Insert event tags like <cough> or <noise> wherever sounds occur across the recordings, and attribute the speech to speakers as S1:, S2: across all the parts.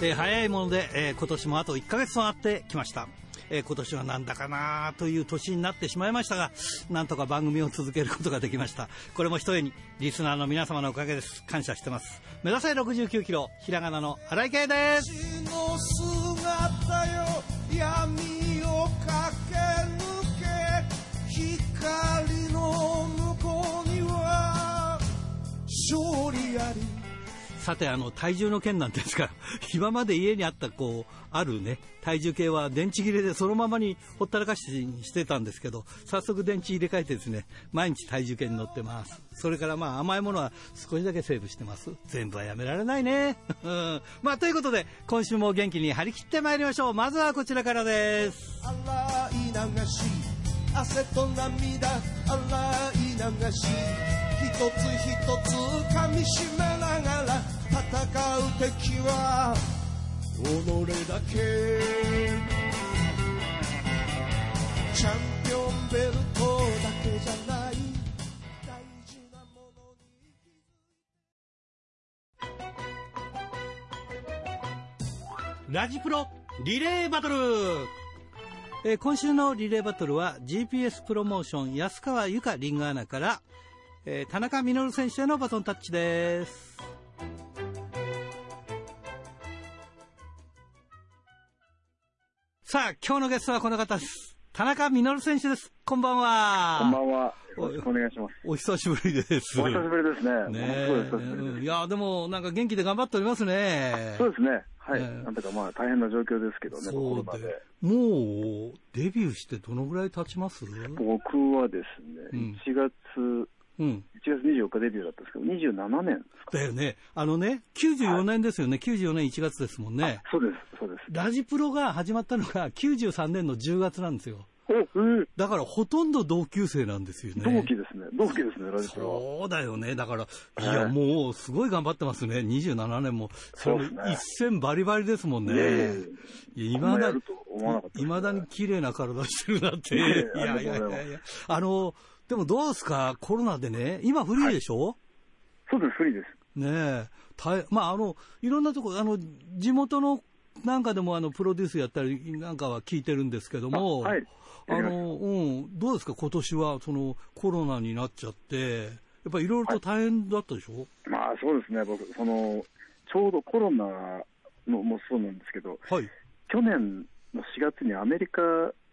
S1: えー早いもので、えー今年もあと1ヶ月となってきました。えー今年はなんだかなという年になってしまいましたが、なんとか番組を続けることができました。これも一重に、リスナーの皆様のおかげです。感謝してます。目指せ69キロ、ひらがなの荒井圭です。さて、あの、体重の件なんですが、<laughs> 今まで家にあった、こう、あるね、体重計は電池切れでそのままにほったらかしにしてたんですけど、早速電池入れ替えてですね、毎日体重計に乗ってます。それからまあ甘いものは少しだけセーブしてます。全部はやめられないね。う <laughs> んまあということで、今週も元気に張り切ってまいりましょう。まずはこちらからです。
S2: 洗い流し汗と涙洗い流し一つ一つ噛みしめながら戦う敵は己だけチャンピオンベルトだけじゃない。大事なものに。
S1: ラジプロリレーバトル。えー今週のリレーバトルは GPS プロモーション安川由香リングアナから、えー田中稔選手へのバトンタッチです。さあ、今日のゲストはこの方です。田中稔選手です。こんばんは。
S3: こんばんは。よろしくお願いします。
S1: お久しぶりです。
S3: お久しぶりですね。
S1: ね
S3: すごいす。
S1: えいや、でもなんか元気で頑張っておりますね。
S3: そうですね。はい。
S1: ええ
S3: なんだかまあ大変な状況ですけどね、コ
S1: そうで。もう、デビューしてどのぐらい経ちます？
S3: 僕はですね、
S1: うん
S3: 1月、
S1: うん。
S3: 1月24日デビューだったんですけど、27年ですか。
S1: だよね。あのね、94年ですよね。94年1月ですもんね。
S3: そうです、そうです。
S1: ラジプロが始まったのが93年の10月なんですよ。だからほとんど同級生なんですよね。
S3: 同期ですね。同期ですね、ラジプロは。
S1: そうだよね。だから、い
S3: はい
S1: や、もう、すごい頑張ってますね。27年も。
S3: そうですね
S1: の一戦バリバリですもんね。
S3: いえいえ
S1: いや、未だに綺麗な体してるなって。いやいやいやいや。あの、でもどうですか？コロナでね。今フリーでしょ、
S3: そうです、フリーです。
S1: ねえ。大まあ、あの、いろんなとこ、あの、地元のなんかでもあの、プロデュースやったりなんかは聞いてるんですけども、
S3: あはい
S1: あの、うん、どうですか？今年は、その、コロナになっちゃって、やっぱりいろいろと大変だったでしょ、
S3: まあそうですね、僕、その、ちょうどコロナのもそうなんですけど、
S1: はい。
S3: 去年の4月にアメリカ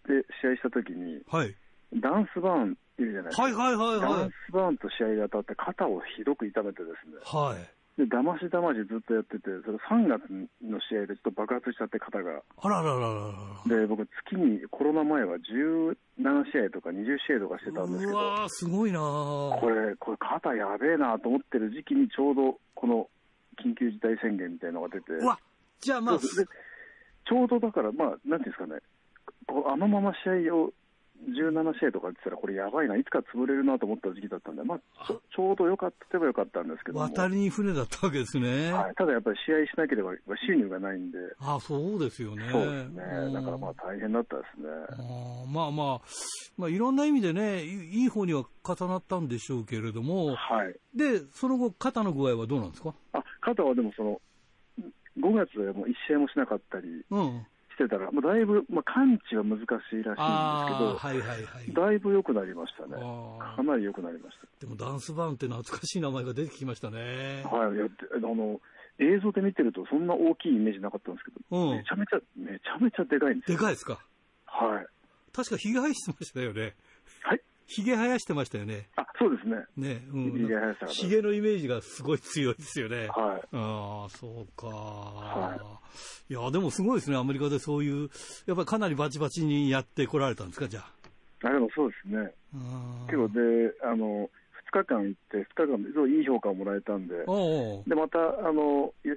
S3: で試合した時に、
S1: はい。
S3: ダンスバーンいるじゃないですか。
S1: はいはいはい
S3: ダ
S1: はい
S3: ン。スバーンと試合が当たって肩をひどく痛めてですね。
S1: はい。
S3: で、だましだましずっとやってて、それ3月の試合でちょっと爆発しちゃって肩が。
S1: あららららら
S3: で、僕月にコロナ前は17試合とか20試合とかしてたんですけど、
S1: うわー、すごいな
S3: こ
S1: ー
S3: れ、これ肩やべえなと思ってる時期にちょうどこの緊急事態宣言みたいなのが出て、
S1: うわ、じゃあまあ、
S3: ちょうどだから、まあ、なんていうんですかね、あのまま試合を17試合とかやってたら、これやばいな、いつか潰れるなと思った時期だったんで、まあ、ちょうどよかったばよかったんですけども、
S1: 渡りに船だったわけですね。
S3: はい、ただやっぱり試合しなければ収入がないんで、
S1: あそうですよね。
S3: そうですね、
S1: うん
S3: だからまあ大変だったですね。
S1: あーまあまあ、まあいろんな意味でね、いいい方には重なったんでしょうけれども、
S3: はい、
S1: で、その後、肩の具合はどうなんですか？
S3: あ肩はでもその、5月でもう1試合もしなかったり
S1: うん。
S3: してたら、まあ、だいぶ、まあ、完治は難しいらしいんですけど、
S1: はいはいはい。
S3: だいぶ良くなりましたね。かなり良くなりまし
S1: でもダンスバーンって懐かしい名前が出てきましたね
S3: た。。はい、いやであの映像で見てるとそんな大きいイメージなかったんですけど、
S1: うん
S3: めちゃめちゃ、めちゃめちゃでかいんですよ。
S1: でかいですか？
S3: はい。
S1: 確かひげ生やしてましたよね。
S3: はい。
S1: ひげ生やしてましたよね。
S3: あ、そうですね。
S1: ね、うん。
S3: ひげ生や
S1: ひげのイメージがすごい強いですよね。
S3: はい。
S1: ああ、そうか、い。や、でもすごいですね、アメリカでそういう、やっぱりかなりバチバチにやってこられたんですか、じゃあ。
S3: あでもそうですね。
S1: あー
S3: 結構で、あの、2日間行って、2日間ですごいいい評価をもらえたんで、で、また、あの、い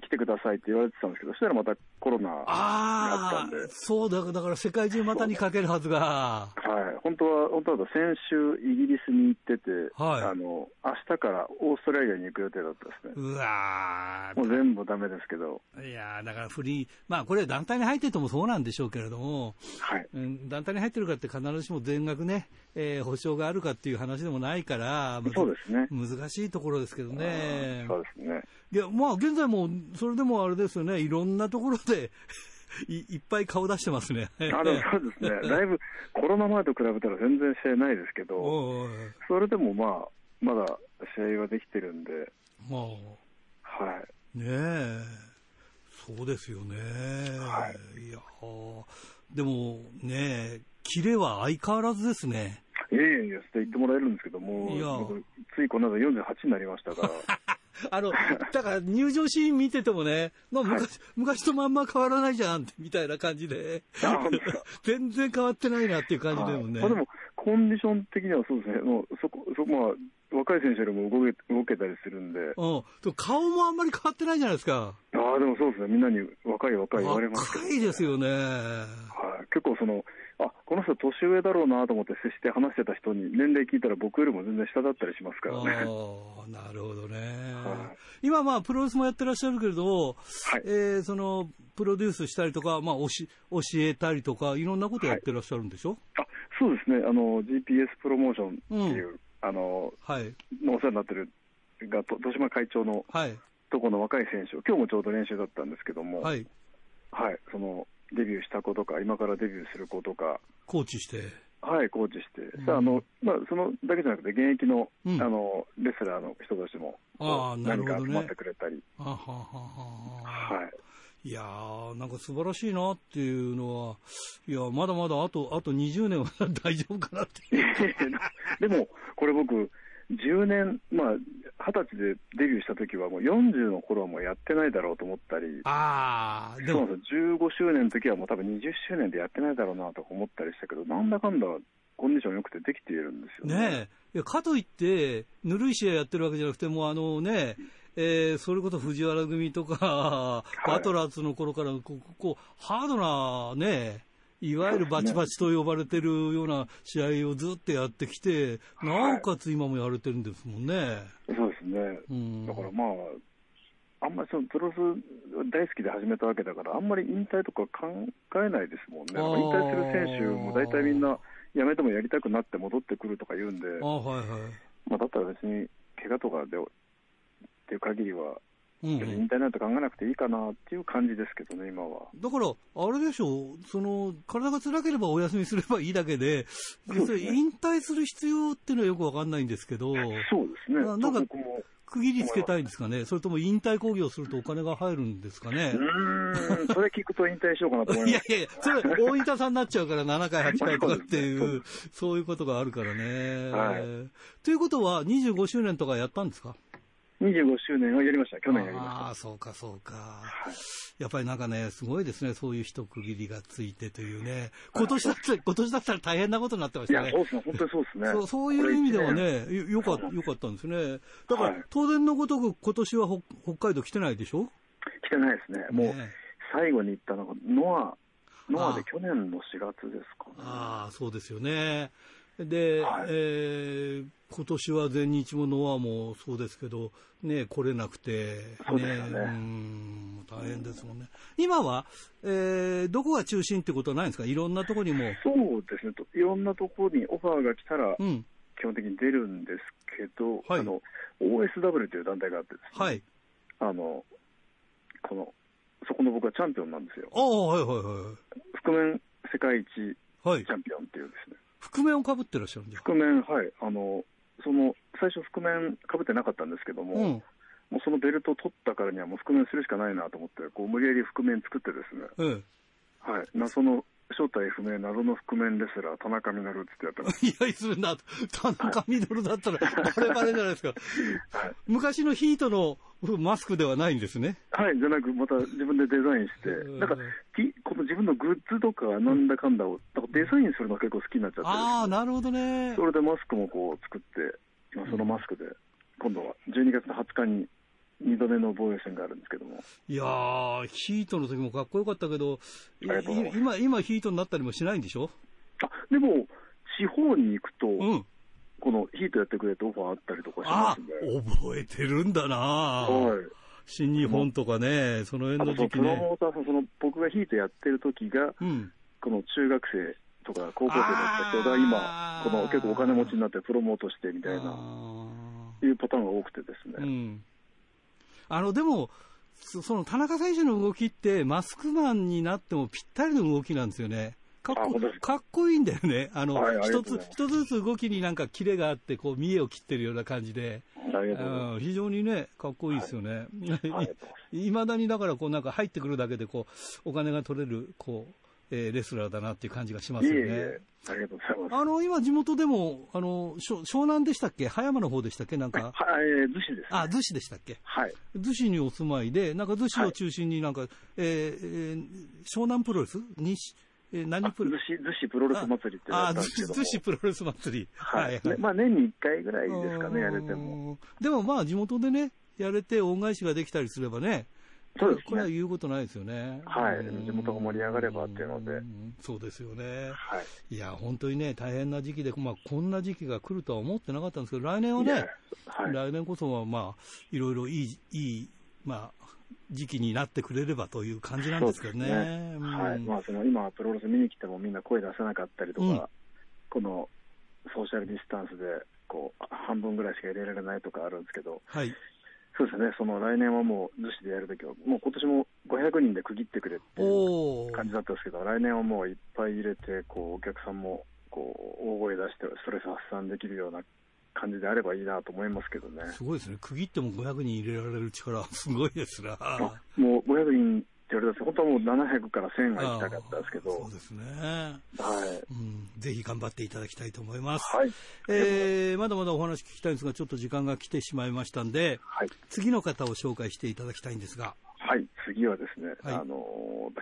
S3: 来てくださいって言われてたんですけど、そしたらまたコロナがあったんで、
S1: そうだ、だから世界中股にかけるはずが。
S3: はい、本当は、本当は先週、イギリスに行ってて、
S1: はい
S3: あの明日からオーストラリアに行く予定だったですね。
S1: うわ
S3: もう全部ダメですけど、
S1: ーいやーだからフリー、まあこれ団体に入っててもそうなんでしょうけれども、
S3: はい、
S1: うん団体に入ってるかって必ずしも全額ね、えー保証があるかっていう話でもないから、
S3: そうですね。
S1: 難しいところですけどね。
S3: そうですね。
S1: いや、まあ現在も、それでもあれですよね、いろんなところで <laughs> いいっぱい顔出してますね。
S3: あの <laughs> そうですね、だいぶコロナ前と比べたら全然試合ないですけど、
S1: おいおい。
S3: それでもまあ、まだ試合はできてるんで、
S1: まあ、
S3: はい、
S1: ねえ、そうですよね。、
S3: はい。
S1: やー。でもね、キレは相変わらずですね。
S3: いえいえいえ、って言ってもらえるんですけども、
S1: いや
S3: 僕ついこの間48になりましたから、<laughs>
S1: あの、だから入場シーン見ててもね、まあ昔、昔とまんま変わらないじゃんみたいな感じで、<laughs> 全然変わってないなっていう感じでもね。
S3: はいまあ、でも、コンディション的にはそうですね、もうそこ、そこまあ、若い選手よりも動け動けたりするんで、
S1: うん、顔もあんまり変わってないじゃないですか。
S3: ああ、でもそうですね、みんなに若い若い言われますけど、
S1: 若いですよね。
S3: はい、結構その、あこの人年上だろうなと思って接して話してた人に年齢聞いたら僕よりも全然下だったりしますからね。
S1: なるほどね。
S3: は
S1: 今、まあ、プロレスもやってらっしゃるけれど、
S3: はい
S1: えーその、プロデュースしたりとか、まあ、教えたりとか、いろんなことやってらっしゃるんでしょ？
S3: あそうですね、あの GPS プロモーションっていう、あの
S1: はい。
S3: のお世話になってるが、と豊島会長の
S1: はい。
S3: とこの若い選手を、今日もちょうど練習だったんですけども、
S1: は
S3: はい、
S1: い。
S3: そのデビューした子とか、今からデビューする子とか、
S1: コーチして。
S3: はい、コーチして、
S1: うん。
S3: さああのまあ、そのだけじゃなくて、現役の,、
S1: うん。
S3: あのレスラーの人たちも、
S1: あーなるほどね。
S3: 何か集まってくれたり、
S1: あはははは
S3: はい、
S1: いやー、なんか素晴らしいなっていうのは、いや、まだまだあと、あと20年は大丈夫かなって。<laughs>
S3: でも、これ僕、10年、まあ、20歳でデビューした時は、もう40の頃はもうやってないだろうと思ったり、
S1: ああ、でも。
S3: そうなん、ですよ。15周年の時はもう多分20周年でやってないだろうなとか思ったりしたけど、なんだかんだコンディション良くてできているんですよね。
S1: ねえ、かといって、ぬるい試合やってるわけじゃなくて、もうあのね、えーそれこそ藤原組とか、
S3: い。
S1: バトラーズの頃からこう、こう、ハードなね、いわゆるバチバチと呼ばれてるような試合をずっとやってきて、なおかつ今もやれてるんですもんね。
S3: そうですね。
S1: うん。
S3: だからまあ、あんまりそのプロレス大好きで始めたわけだから、あんまり引退とか考えないですもんね。引退する選手も大体みんな辞めてもやりたくなって戻ってくるとか言うんで、
S1: あはいはい。
S3: まあ、だったら別に怪我とかでっていう限りは、別に引退なんて考えなくていいかなっていう感じですけどね、今は。
S1: だから、あれでしょう、その、体が辛ければお休みすればいいだけで、
S3: そ
S1: れ引退する必要っていうのはよくわかんないんですけど、
S3: そうですね。
S1: ななんか区切りつけたいんですかね、それとも引退興行するとお金が入るんですかね
S3: う。ーん、それ聞くと引退しようかなと思います。<laughs>
S1: いやいやそれ、大分さんになっちゃうから、7回、8回とかってい
S3: う、
S1: そういうことがあるからね。
S3: はい
S1: ということは、25周年とかやったんですか？
S3: 25周年はやりました。去年やりま
S1: ああ、そうか、そうか。やっぱりなんかね、すごいですね、そういう一区切りがついてというね、今年だったら、今年だったら大変なことになってまし
S3: した。いや、
S1: ね。
S3: そうですね。本当にそうですね。
S1: そうそういう意味ではね、よよかよかったんですね。だから、
S3: はい
S1: 当然のごとく、今年は北北海道来てないでしょ？
S3: 来てないですね。もう、
S1: ね
S3: 最後に行ったのが、ノア、ノア
S1: あ
S3: で去年の4月ですかね。
S1: ああ、そうですよね。で、
S3: はい
S1: えー今年は全日もノアもそうですけど、ね、来れなくて、
S3: そうですよね
S1: うん大変ですもんね。今は、えーどこが中心ってことはないんですか？いろんなところにも。
S3: そうですね。といろんなところにオファーが来たら、
S1: うん。
S3: 基本的に出るんですけど、
S1: はい
S3: あの、OSW という団体があってですね、
S1: はい。
S3: あの、この、そこの僕はチャンピオンなんですよ
S1: あ。あ、はいはいは
S3: 覆面世界一チ
S1: い。はい。
S3: ャンピオンっていうですね。
S1: 覆面をかぶってらっしゃるんじゃ。
S3: 覆面、はい。あの、その、最初覆面かぶってなかったんですけども、
S1: うん。
S3: もうそのベルトを取ったからにはもう覆面するしかないなと思って、こう無理やり覆面作ってですね、
S1: え
S3: はい。謎の正体不明謎の覆面レスラー、田中稔ってやってます。
S1: え。<laughs> いや、するな。田中稔だったら、バレバレじゃないですか。
S3: はい。
S1: 昔のヒートのマスクではないんですね。
S3: はい、じゃなく、また自分でデザインして
S1: うん、
S3: なんか、きこの自分のグッズとかなんだかんだを、なんかデザインするのが結構好きになっちゃって、
S1: ああ、なるほどね。
S3: それでマスクもこう作って、今そのマスクで、今度は12月の20日に2度目の防衛戦があるんですけども、
S1: いやー、ヒートの時もかっこよかったけど、今、今ヒートになったりもしないんでしょ？
S3: あでも、地方に行くと、
S1: うん。
S3: このヒートやってくれってオファーあったりとかしま
S1: あ
S3: すんで、
S1: 覚えてるんだな
S3: はい。
S1: 新日本とかね、その
S3: あ
S1: 辺の時期ね。
S3: モーターさん、その僕がヒートやってる時が、
S1: うん。
S3: この中学生とか高校生だった人が今、この結構お金持ちになってプロモートしてみたいな、
S1: あ
S3: いうパターンが多くてですね。
S1: ん。あの、でも、そその田中選手の動きって、マスクマンになってもぴったりの動きなんですよね。かっこか？っこいいんだよね。あの、
S3: はい
S1: つ一つずつ動きになんかキレがあって、こう、見栄を切ってるような感じで、
S3: う
S1: ん非常にね、かっこいいですよね。
S3: す。ありがとうござい
S1: いまだにだから、こうなんか入ってくるだけで、こう、お金が取れる、こう、えーレスラーだなっていう感じがしますよね。
S3: いえいえ、ありがとうございます。
S1: あの、今地元でも、あの、湘南でしたっけ？葉山の方でしたっけ？なんか、
S3: はい、えー逗子です、ね。
S1: あ、逗子でしたっけ？
S3: はい。
S1: 逗子にお住まいで、なんか逗子を中心になんか、えーえー湘南プロレス？西、えー何プロ？レス
S3: 子、逗子プロレス祭りってや
S1: あ、逗。子プロレス祭り。
S3: はい。ねまあ年に1回ぐらいですかね、やれても。
S1: うん。でもまあ地元でね、やれて恩返しができたりすればね、
S3: そうです
S1: これは
S3: ね。
S1: 言うことないですよね。
S3: はい
S1: うん
S3: 地元が盛り上がればっていうので
S1: んそうですよね。
S3: はい。
S1: いや、本当にね、大変な時期で、まあ、こんな時期が来るとは思ってなかったんですけど、来年はね、
S3: はい。
S1: 来年こそは、まあ、いろいろいい、いい、まあ、時期になってくれればという感じなんですけどね。
S3: ね
S1: うん
S3: はい。まあ、その今、プロレス見に来てもみんな声出せなかったりとか、
S1: うん
S3: このソーシャルディスタンスで、こう、半分ぐらいしか入れられないとかあるんですけど、
S1: はい。
S3: そうですね、その来年はもう、逗子でやるときは、もう今年も500人で区切ってくれっていう感じだったんですけど、来年はもういっぱい入れて、こう、お客さんも、こう、大声出して、ストレス発散できるような感じであればいいなと思いますけどね。
S1: すごいですね。区切っても500人入れられる力、すごいですな。
S3: あもう500人言われた本当はもう700から1000が行きたかったんですけど、
S1: そうですね。
S3: はい。
S1: うん、ぜひ頑張っていただきたいと思います。
S3: はい。
S1: えー、まだまだお話聞きたいんですが、ちょっと時間が来てしまいましたんで、
S3: はい。
S1: 次の方を紹介していただきたいんですが、
S3: はい。次はですね、
S1: はい
S3: あの、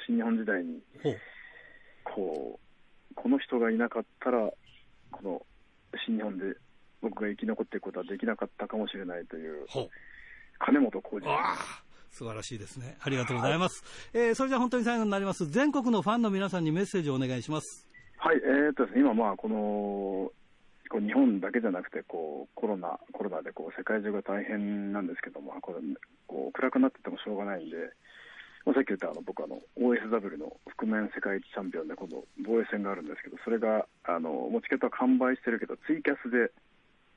S3: 新日本時代に。こう、この人がいなかったら、この新日本で僕が生き残っていくことはできなかったかもしれないとい
S1: う。
S3: 金本浩二。
S1: ああ、素晴らしいですね。ありがとうございます。えーそれじゃあ本当に最後になります。全国のファンの皆さんにメッセージをお願いします。
S3: はい、えーっとですね、今、まあ、この、こう日本だけじゃなくてこうコロナコロナでこう世界中が大変なんですけどもこれこう暗くなっててもしょうがないんで、まあ、さっき言ったあの僕あの OSW の覆面世界一チャンピオンで今度防衛戦があるんですけどそれがあのもうチケットは完売してるけどツイキャスで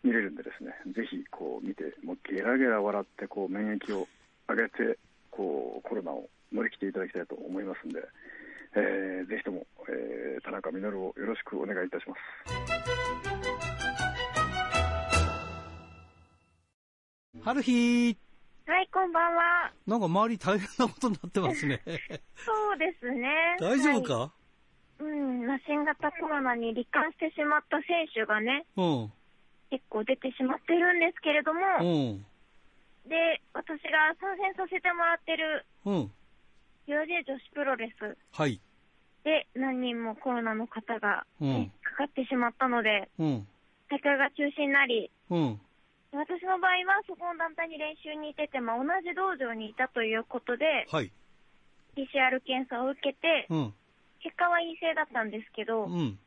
S3: 見れるんでですねぜひこう見てもうゲラゲラ笑ってこう免疫を上げてこうコロナを乗り切っていただきたいと思いますんで、えーぜひとも、えー田中稔をよろしくお願いいたします。
S1: 春日
S4: はい、こんばんは。
S1: なんか周り大変なことになってますね。
S4: そうですね。<laughs>
S1: 大丈夫か、
S4: はいうん、まあ新型コロナに罹患してしまった選手がね、
S1: うん。
S4: 結構出てしまってるんですけれども、
S1: うん。
S4: で、私が参戦させてもらってる
S1: うん。
S4: UJ 女子プロレス
S1: はい。
S4: で何人もコロナの方が、
S1: うん
S4: ねかかってしまったので、
S1: うん。
S4: 大会が中止になり、
S1: うん。
S4: 私の場合はそこの団体に練習に行ってて、まあ、同じ道場にいたということで、
S1: はい。
S4: PCR 検査を受けて、
S1: うん。
S4: 結果は陰性だったんですけど、
S1: うん。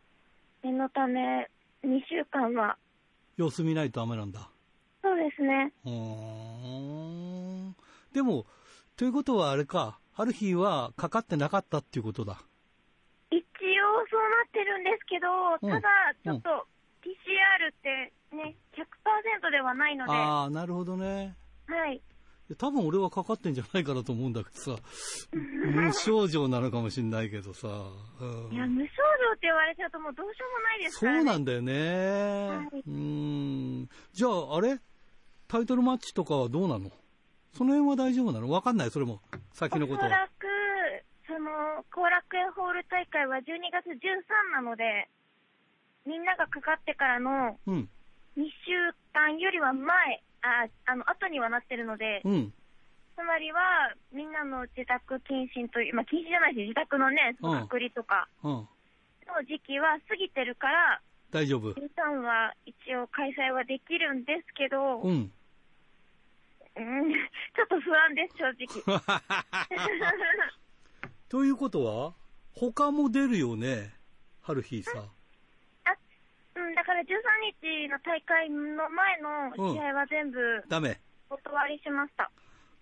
S4: 念のため、2週間は、
S1: 様子見ないとダメなんだ。
S4: そうですね。
S1: うーん。でも、ということはあれか、春日はかかってなかったっていうことだ。
S4: 一応そうなってるんですけど、
S1: うん
S4: ただ、ちょっと PCR ってね、100%ではないので、は
S1: ああ、なるほどね。
S4: い。
S1: 多分俺はかかってんじゃないかなと思うんだけどさ、無症状なのかもしんないけどさ。うん
S4: いや、無症状って言われちゃうともうどうしようもないですからね。
S1: そうなんだよね。
S4: いう
S1: ーん。じゃあ、あれ？タイトルマッチとかはどうなの？その辺は大丈夫なの？わかんないそれも。先のことは。
S4: おそらく、その、後楽園ホール大会は12月13なので、みんながかかってからの
S1: うん。
S4: 2週間よりは前、あ、あの、後にはなってるので、
S1: うん。
S4: つまりは、みんなの自宅謹慎という、まあ、謹慎じゃないし、自宅のね、
S1: うん
S4: 隔離とか
S1: うん。
S4: の時期は過ぎてるから、
S1: 大丈夫。
S4: 13は一応開催はできるんですけど、
S1: うん。
S4: うん、ちょっと不安です、正直。<laughs>
S1: ということは、他も出るよね、春日さ。
S4: あ、うん、だから13日の大会の前の試合は全部
S1: ダメ。
S4: お断りしました。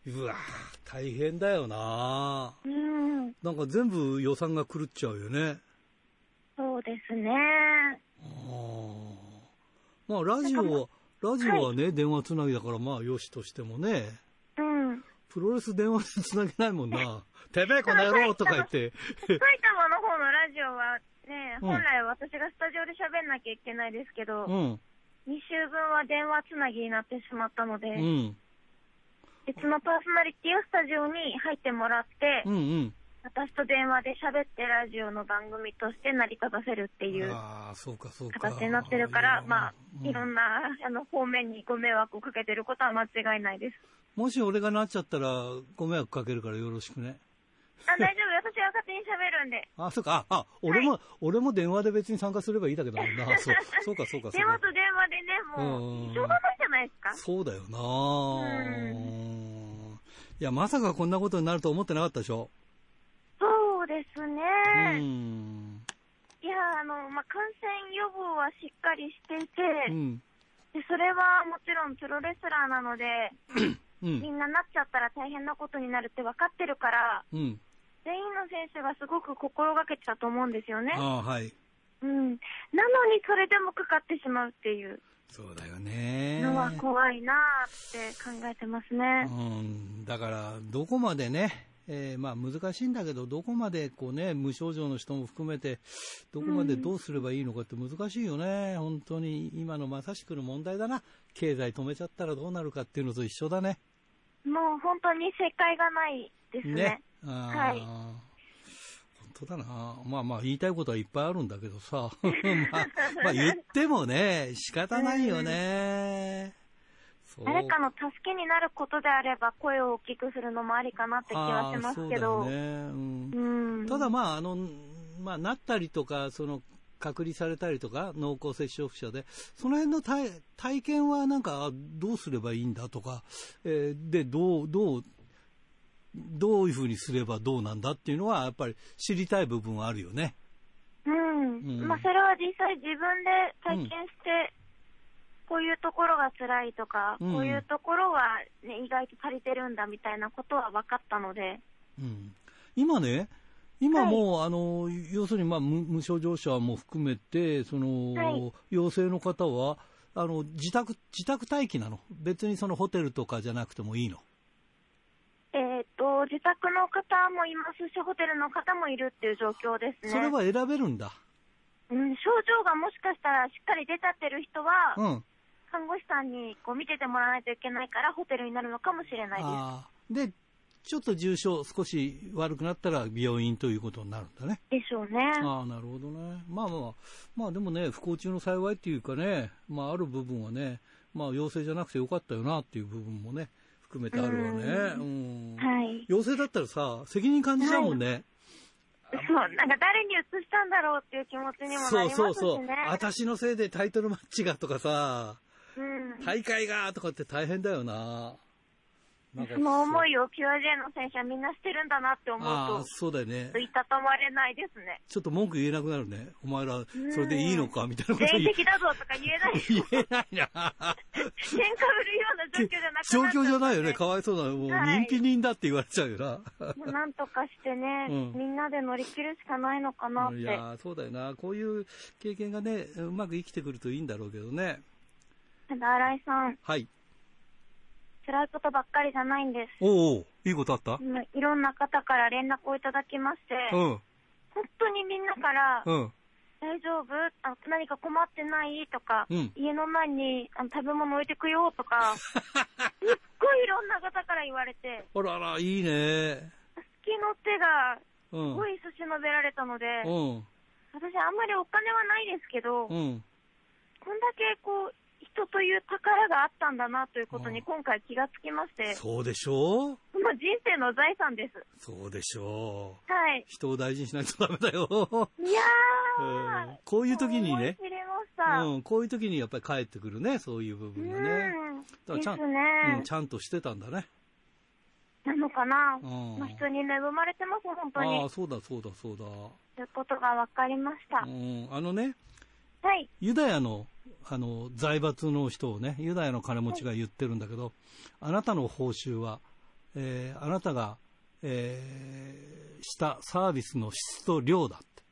S1: うわ大変だよな
S4: うん、
S1: なんか全部予算が狂っちゃうよね。
S4: そうですね。
S1: あーまあ、ラジオは、ラジオはね、電話つなぎだから、まあ、よしとしてもね、
S4: うん。
S1: プロレス電話でつなげないもんな。<laughs> てめえこの野郎とか言って。
S4: 埼玉の方のラジオはね、
S1: うん
S4: 本来私がスタジオで喋んなきゃいけないですけど、
S1: うん。
S4: 2週分は電話つなぎになってしまったので、
S1: うん。
S4: 別のパーソナリティをスタジオに入ってもらって、
S1: うんうん。
S4: 私と電話で喋ってラジオの番組として成り立たせるっていう。形になってるから、まあ、いろ
S1: なん
S4: なあの方面にご迷惑をかけてることは間違いないです。
S1: もし俺がなっちゃったら、ご迷惑かけるからよろしくね。
S4: あ、大丈夫、私は勝手に喋るんで。<laughs>
S1: あ、そうか、あ、あ、俺も、俺も電話で別に参加すればいいだけだもんな。そう、<laughs> そうかそうか
S4: 電話
S1: か。
S4: と電話でね、も
S1: うん
S4: う、しょうがないじゃないですか。
S1: そうだよな
S4: うん
S1: いや、まさかこんなことになると思ってなかったでしょ。
S4: です
S1: う
S4: ね。
S1: ん。
S4: いや、あの、まあ、感染予防はしっかりしていて、
S1: うん。
S4: でそれはもちろんプロレスラーなので、
S1: うん。
S4: みんななっちゃったら大変なことになるって分かってるから、
S1: うん。
S4: 全員の選手がすごく心がけてたと思うんですよね。
S1: はい。
S4: うん。なのにそれでもかかってしまうっていう
S1: そうだよね。
S4: のは怖いなって考えてますね。
S1: うん、だから、どこまでね、えーまあ難しいんだけど、どこまでこうね、無症状の人も含めて、どこまでどうすればいいのかって難しいよね。本当に今のまさしくの問題だな。経済止めちゃったらどうなるかっていうのと一緒だね。
S4: もう本当に正解がないですね。
S1: ね。
S4: はい
S1: 本当だな。まあまあ言いたいことはいっぱいあるんだけどさ。<laughs> まあ、まあ言ってもね、仕方ないよね。そう
S4: 誰かの助けになることであれば声を大きくするのもありかなって気はしますけど。
S1: だよね。うん
S4: うん。
S1: ただまあ、あの、まあ、なったりとか、その、隔離されたりとか、濃厚接触者で、その辺の体体験はなんか、あどうすればいいんだとか、えーで、どう、どう、どういうふうにすればどうなんだっていうのは、やっぱり知りたい部分はあるよね。
S4: うん。
S1: うん
S4: まあそれは実際自分で体験して、こういうところが辛いとか、
S1: うん。
S4: こういうところは、ね、意外と足りてるんだみたいなことは分かったので、
S1: うん、今ね、今もう、あの、要するに、まあ、無無症状者も含めて、その、
S4: はい。
S1: 陽性の方は、あの、自宅、自宅待機なの。別にそのホテルとかじゃなくてもいいの。
S4: えっ、と、自宅の方もいますし、ホテルの方もいるっていう状況ですね。
S1: それは選べるんだ。
S4: うん、症状がもしかしたらしっかり出ちゃってる人は、
S1: うん。
S4: 看護師さんにこう見ててもらわないといけないから、ホテルになるのかもしれないです。
S1: で、ちょっと重症、少し悪くなったら病院ということになるんだね。
S4: でしょうね。
S1: ああ、なるほどね。まあまあ、まあでもね、不幸中の幸いっていうかね、まあある部分はね、まあ陽性じゃなくてよかったよなっていう部分もね、含めてあるわね。うん。
S4: はい。
S1: 陽性だったらさ、責任感じちゃうもんね。
S4: そう、なんか誰に移したんだろうっていう気持ちにもな
S1: そう
S4: りますしね。
S1: そうそう。私のせいでタイトルマッチがとかさ、
S4: うん。
S1: 大会がとかって大変だよな。なんか
S4: その思いを QJ の選手はみんなしてるんだなって思
S1: ああ
S4: う、
S1: そうだよね
S4: と、。いたたまれないですね。
S1: ちょっと文句言えなくなるね。お前ら、それでいいのかみたいなこと言え
S4: 的だぞとか言えない。
S1: 言えないな。
S4: 喧嘩売るような状況じゃなくなっちゃ
S1: 状
S4: う
S1: 況じゃないよね。かわいそうな。もう
S4: はい
S1: 人気人だって言われちゃうよな。
S4: なんとかしてね、
S1: うん
S4: みんなで乗り切るしかないのかなって。
S1: いやーそうだよな。こういう経験がね、うまく生きてくるといいんだろうけどね。
S4: ただ、新井さん、
S1: はい。
S4: 辛いことばっかりじゃないんです。
S1: おうおういいことあった？
S4: 今いろんな方から連絡をいただきまして、
S1: うん。
S4: 本当にみんなから、
S1: うん。
S4: 大丈夫？あ何か困ってない？とか、
S1: うん
S4: 家の前にあの食べ物置いてくよ？とか、<laughs> すっごいいろんな方から言われて、
S1: あらら、いいね。
S4: 月の手がす
S1: うん。
S4: ごい差し伸べられたので、
S1: うん。
S4: 私あんまりお金はないですけど、
S1: うん。
S4: こんだけこう、人という宝があったんだなということ
S1: うん
S4: に今回気がつきまして、
S1: そうでしょう？
S4: その人生の財産です。
S1: そうでしょう。
S4: はい。
S1: 人を大事にしないとダメだよ。
S4: いや
S1: う
S4: ー、
S1: んこういう時にね。うん、こういう時にやっぱり帰ってくるね、そういう部分がね。
S4: うん
S1: だからちゃん
S4: ね
S1: うん、ちゃんとしてたんだね。
S4: なのかな、
S1: うん
S4: まあ、人に恵まれてます、本当に。
S1: ああ、そうだそうだそうだ。
S4: ということが分かりました。
S1: うん、あのね、
S4: はい。
S1: ユダヤのあの財閥の人をね、ユダヤの金持ちが言ってるんだけど、あなたの報酬は、えーあなたが、えーしたサービスの質と量だって。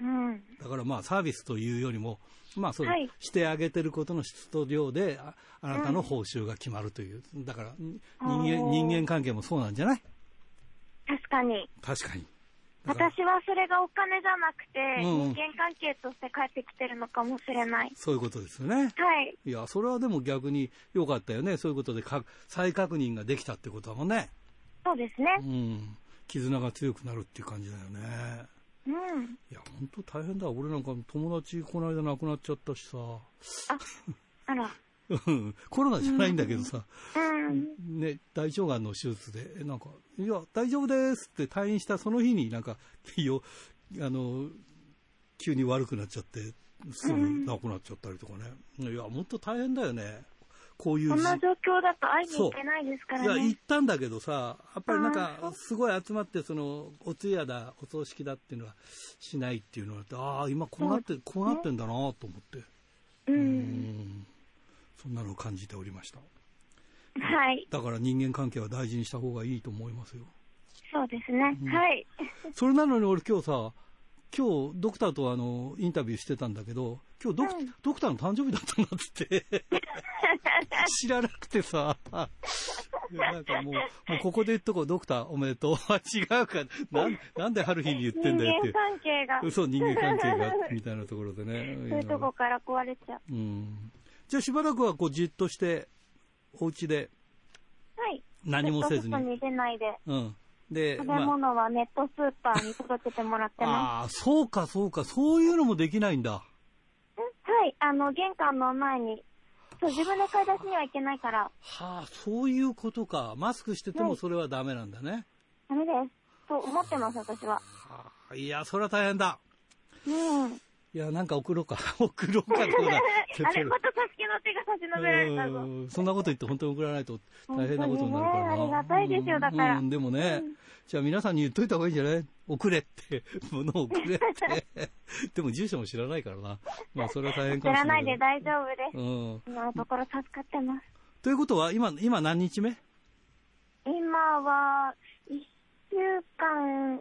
S4: うん。
S1: だからまあサービスというよりも、まあそう、
S4: はい
S1: してあげてることの質と量でああなたの報酬が決まるという、だからん人間人間関係もそうなんじゃない？
S4: 確かに。
S1: 確かに。
S4: 私はそれがお金じゃなくて、
S1: うん
S4: 人間関係として帰ってきてるのかもしれない。
S1: そういうことですよね。
S4: はい。
S1: いや、それはでも逆に良かったよね。そういうことでか再確認ができたってことだもんね。
S4: そうですね
S1: う。ん。絆が強くなるっていう感じだよね。
S4: うん。
S1: いや、本当大変だ。俺なんか友達この間亡くなっちゃったしさ。
S4: あら。<laughs>
S1: うんコロナじゃないんだけどさ。
S4: うん。
S1: ね、大腸がんの手術で、なんか、いや、大丈夫ですって退院したその日になんか、よ、あの、急に悪くなっちゃって、すぐ亡くなっちゃったりとかね。いや、もっと大変だよね。こういうじ
S4: こんな状況だと会いに行けないですか
S1: いや、
S4: らね
S1: 行っ。たんだけどさ、やっぱりなん
S4: あ
S1: か
S4: ー、
S1: すごい集まって、その、お通夜だ、お葬式だっていうのはしないっていうのは、ああ、今こうなって、こうなってんだなと思って。
S4: う。
S1: うんん。そんなのを感じておりました。
S4: はい。
S1: だから人間関係は大事にした方がいいと思いますよ。
S4: そうですね。はい。
S1: それなのに俺今日さ、今日ドクターとあの、インタビューしてたんだけど、今日ドク,、
S4: うん
S1: ドクターの誕生日だったんだって。<laughs> 知らなくてさ。いやなんかもう、もうここで言っとこう、ドクターおめでとう。違うか。なんなんで春日に言って
S4: 人
S1: んだよって
S4: 間。関係が。
S1: 嘘、人間関係が、みたいなところでね。<laughs>
S4: そういうとこから壊れちゃう。
S1: うん。じゃあしばらくはこうじっとして、お家で
S4: はい。
S1: 何もせずに。
S4: 外に出ないで。
S1: うん。で、
S4: 食べ物はネットスーパーに届けてもらってま
S1: ああ、そうかそうか、そういうのもできないんだ。
S4: す。はい。あの、玄関の前に。そう、自分で買い出しには行けないから。
S1: はあ、そういうことか。マスクしてても
S4: はい
S1: それはダメなんだね。
S4: ダメです。と思ってます、私は。
S1: はあ、いや、それは大変だ。
S4: うん。
S1: いや、なんか送ろうか。<laughs> 送ろうか、どうだ。<laughs>
S4: あれ、また助けの手が差し伸べられたぞ。
S1: うんそんなこと言って本当に送らないと大変なことになるからな。
S4: ねありがたいですよだから
S1: うん、でもね、
S4: うん
S1: じゃあ皆さんに言っといた方がいいんじゃない？送れって、<laughs> 物を送れって。でも住所も知らないからな。まあそれは大変
S4: 知
S1: かもしれないけど。
S4: らないで大丈夫です。
S1: うん。
S4: 今のところ助かってます。
S1: ということは、今、今何日目？
S4: 今は、一週間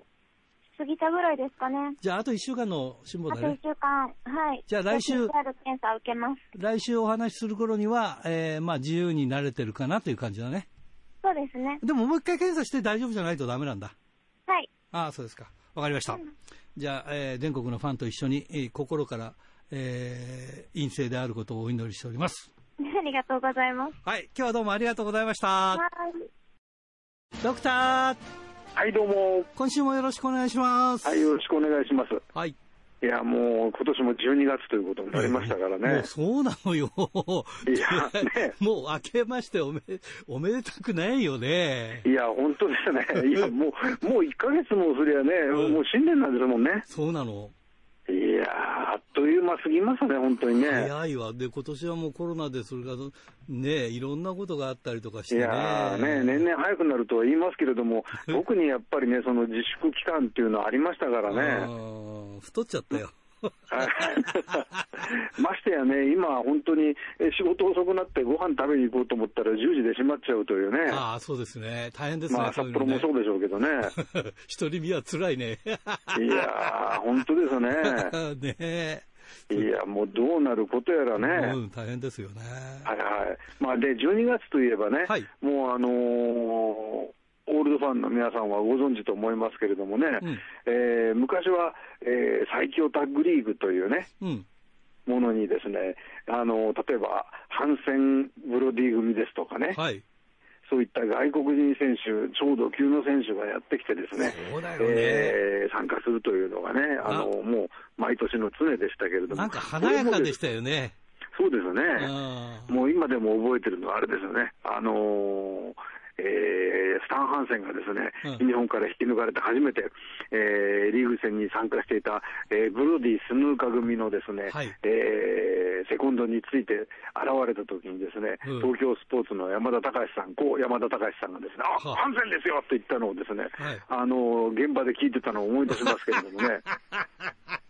S4: 過ぎたぐらいですかね。
S1: じゃああと1週間の辛抱
S4: あと一
S1: だね。
S4: 週間、はい。
S1: じゃあ来週
S4: 検査受けます。
S1: 来週お話しする頃には、えー、まあ自由になれてるかなという感じだね。
S4: そうですね。
S1: でももう一回検査して大丈夫じゃないとダメなんだ。
S4: はい。
S1: ああ、そうですか。わかりました。じゃあ、えー全国のファンと一緒に、えー心から、えー陰性であることをお祈りしております。<laughs>
S4: ありがとうございます。
S1: はい、今日はどうもありがとうございました。
S4: はい。
S1: ドクター、
S5: はい、どうも。
S1: 今週もよろしくお願いします。
S5: はい、よろしくお願いします。
S1: はい。
S5: いや、もう、今年も12月ということになりましたから
S1: も
S5: ね
S1: う。そうなのよ。
S5: いやね <laughs>
S1: もう明けましておめ、おめでたくないよね。
S5: いや、本当ですね。いや、もう、もう1ヶ月もすりゃね、
S1: うん
S5: もう新年なんですもんね。
S1: そうなの。
S5: いやー、あっという間すぎますね、本当にね。
S1: 早いわ。で、今年はもうコロナでそれが、ね、いろんなことがあったりとかして
S5: い
S1: ね。
S5: やーね、年々早くなるとは言いますけれども、<laughs> 特にやっぱりね、その自粛期間っていうのはありましたからね。
S1: うん太っちゃったよ。<laughs>
S5: ましてやね、今、本当にえ仕事遅くなってご飯食べに行こうと思ったら10時で閉まっちゃうというね。
S1: ああ、そうですね。大変ですね。
S5: まあ、札幌もそうでしょうけどね。
S1: う。一人身は辛いね。
S5: いやー、本当ですね。<laughs>
S1: ねえ。
S5: いや、もうどうなることやらね。
S1: うん、大変ですよね。
S5: はいはい。まあ、で、12月といえばね、
S1: はい
S5: もうあのーオールドファンの皆さんはご存知と思いますけれどもね、
S1: うん
S5: えー昔は、えー最強タッグリーグというね、
S1: うん。
S5: ものにですね、あの例えば、ハンセン・ブロディ組ですとかね、
S1: はい。
S5: そういった外国人選手、超度級の選手がやってきてですね、
S1: そうだよね
S5: えー参加するというのがね、あの
S1: あ
S5: もう毎年の常でしたけれども、
S1: なんか華やかでしたよね。
S5: そうですね。
S1: うん
S5: もう今でも覚えてるのはあれですよね。あのーえースタン・ハンセンがですね、
S1: うん
S5: 日本から引き抜かれて初めて、えーリーグ戦に参加していた、えーブロディ・スヌーカ組のですね、
S1: はい
S5: えーセコンドについて現れた時にですね、
S1: うん
S5: 東京スポーツの山田隆さん、こう山田隆さんがですね、あ、
S1: はあ
S5: ハンセンですよと言ったのをですね、
S1: はい
S5: あの現場で聞いてたのを思い出しますけれどもね。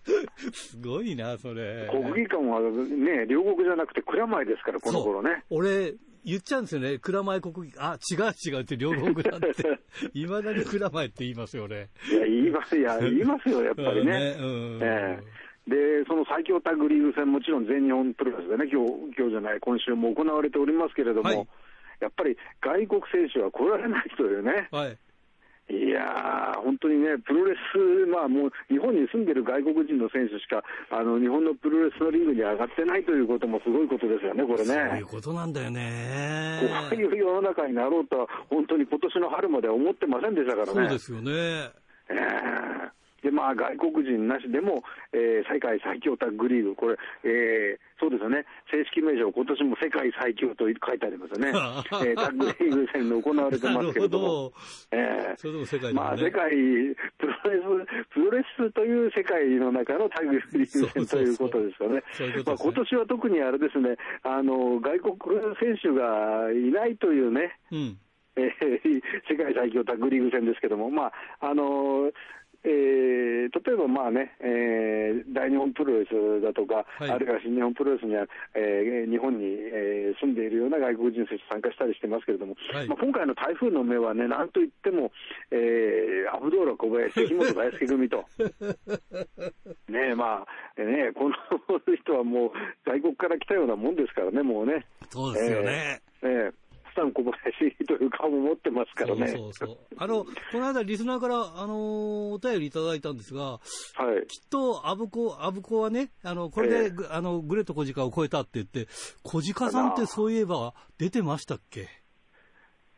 S5: <laughs>
S1: すごいな、それ。
S5: 国技館はね、両国じゃなくて蔵前ですから、この頃ね。
S1: 俺、言っちゃうんですよね。蔵前国技、あ、違う違うって両国だって。<laughs> いまだに蔵前って言いますよね。
S5: いや、言います、いや、言いますよ、やっぱりね。
S1: うん
S5: ええで、その最強タッグリーグ戦、もちろん全日本プロレスでね、今日、今日じゃない、今週も行われておりますけれども、
S1: はい
S5: やっぱり外国選手は来られないというね。
S1: はい。
S5: いやー、本当にね、プロレス、まあもう、日本に住んでる外国人の選手しか、あの、日本のプロレスのリーグに上がってないということもすごいことですよね、これ
S1: そういう
S5: ね。
S1: ことなんだよね。
S5: こういう世の中になろうとは、本当に今年の春までは思ってませんでしたからね。
S1: そうですよね。
S5: えーで、まあ、外国人なしでも、えー世界最強タッグリーグ、これ、えーそうですよね、正式名称、今年も世界最強と書いてありますよね、<laughs> えータッグリーグ戦で行われてますけれども。<laughs>
S1: ど。。
S5: え
S1: 世界
S5: まあ、世界、プロレス、プロレスという世界の中のタッグリーグ戦ということですよね。まあ、今年は特にあれですね、あの、外国選手がいないというね、
S1: うん。
S5: えー世界最強タッグリーグ戦ですけども、まああのえー例えばまあね、えー大日本プロレスだとか、
S1: はい
S5: あるいは新日本プロレスには、えー日本に、えー住んでいるような外国人選手参加したりしてますけれども、
S1: はい
S5: まあ、今回の台風の目はね、なんといっても、えーアブドーラ小林、関本大輔組と。<laughs> ねえ、まあ、ね、この人はもう外国から来たようなもんですからね、もうね。
S1: そうですよね。
S5: えーえースタン小林という顔も持ってますからね。
S1: そうそうそう。あの、この間リスナーから、あの、お便りいただいたんですが、
S5: はい。
S1: きっと、アブコ、アブコはね、あの、これで、
S5: ええ
S1: ぐあの、グレート小鹿を超えたって言って、小鹿さんってそういえば出てましたっけ？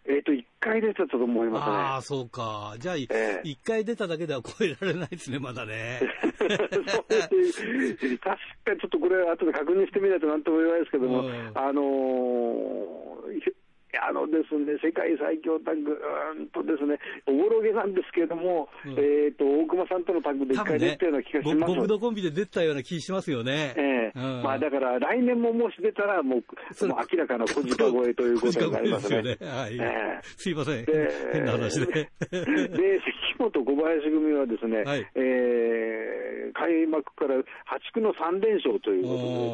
S5: えっ、と、1回出たと思い
S1: あ
S5: ま
S1: あ、そうか。じゃあ、一
S5: ええ
S1: 回出ただけでは超えられないですね、まだね。
S5: すね。確かちょっとこれ、後で確認してみないとなんとも言えないですけども、
S1: うん
S5: あのーあのですね、世界最強タッグ、うーんとですね、おぼろげなんですけれども、
S1: うん
S5: えっ、と、大熊さんとのタッグで1回出たような気がします。
S1: 僕のコンビで出たような気しますよね。
S5: ええ
S1: うん
S5: まあだから来年ももし出たらもう、
S1: それ
S5: もう明らかな小鹿超えということになりますね。
S1: すよねはい
S5: ええ
S1: すいません。
S5: で
S1: 変な話で。<laughs>
S5: で、関本小林組はですね、
S1: はい
S5: えー開幕から破竹の3連勝というこ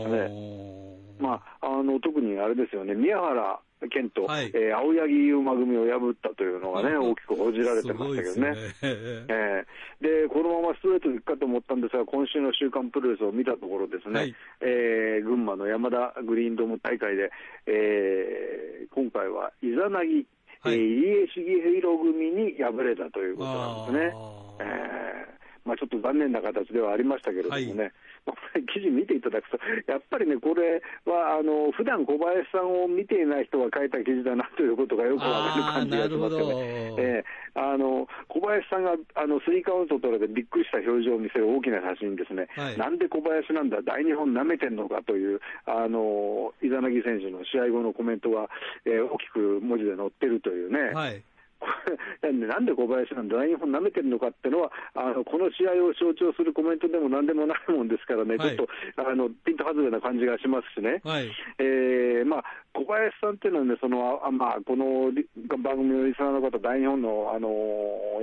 S5: とでですね、まあ、あの特にあれですよね、宮原健と、
S1: はい。
S5: えー青柳優馬組を破ったというのがね、
S1: うん。
S5: 大きく報じられてましたけどね。
S1: ね。
S5: えー。で、このままストレートでいくかと思ったんですが、今週の週刊プロレスを見たところですね、
S1: はい。
S5: えー群馬の山田グリーンドーム大会で、えー今回はイザナギ、
S1: はい。
S5: えー入江茂弘組に敗れたということなんですね。えー。まあ、ちょっと残念な形ではありましたけれどもね、
S1: はい <laughs>
S5: 記事見ていただくと、やっぱりね、これはあの普段小林さんを見ていない人が書いた記事だなということがよくわかる感じがしますよね。えーあの小林さんがあのスリーカウント取られてびっくりした表情を見せる大きな写真ですね、
S1: はい
S5: なんで小林なんだ、大日本なめてんのかという、あのイザナギ選手の試合後のコメントが、えー大きく文字で載ってるというね。
S1: はい。
S5: これなんで小林なんだ、大日本舐めてるのかっていうのは、あのこの試合を象徴するコメントでもなんでもないもんですからね、
S1: はい
S5: ちょっとあのピント外れな感じがしますしね。
S1: はい。
S5: えーまあ、小林さんっていうのはね、そのあまあ、このリ番組のリスナーの方、大日本の、あの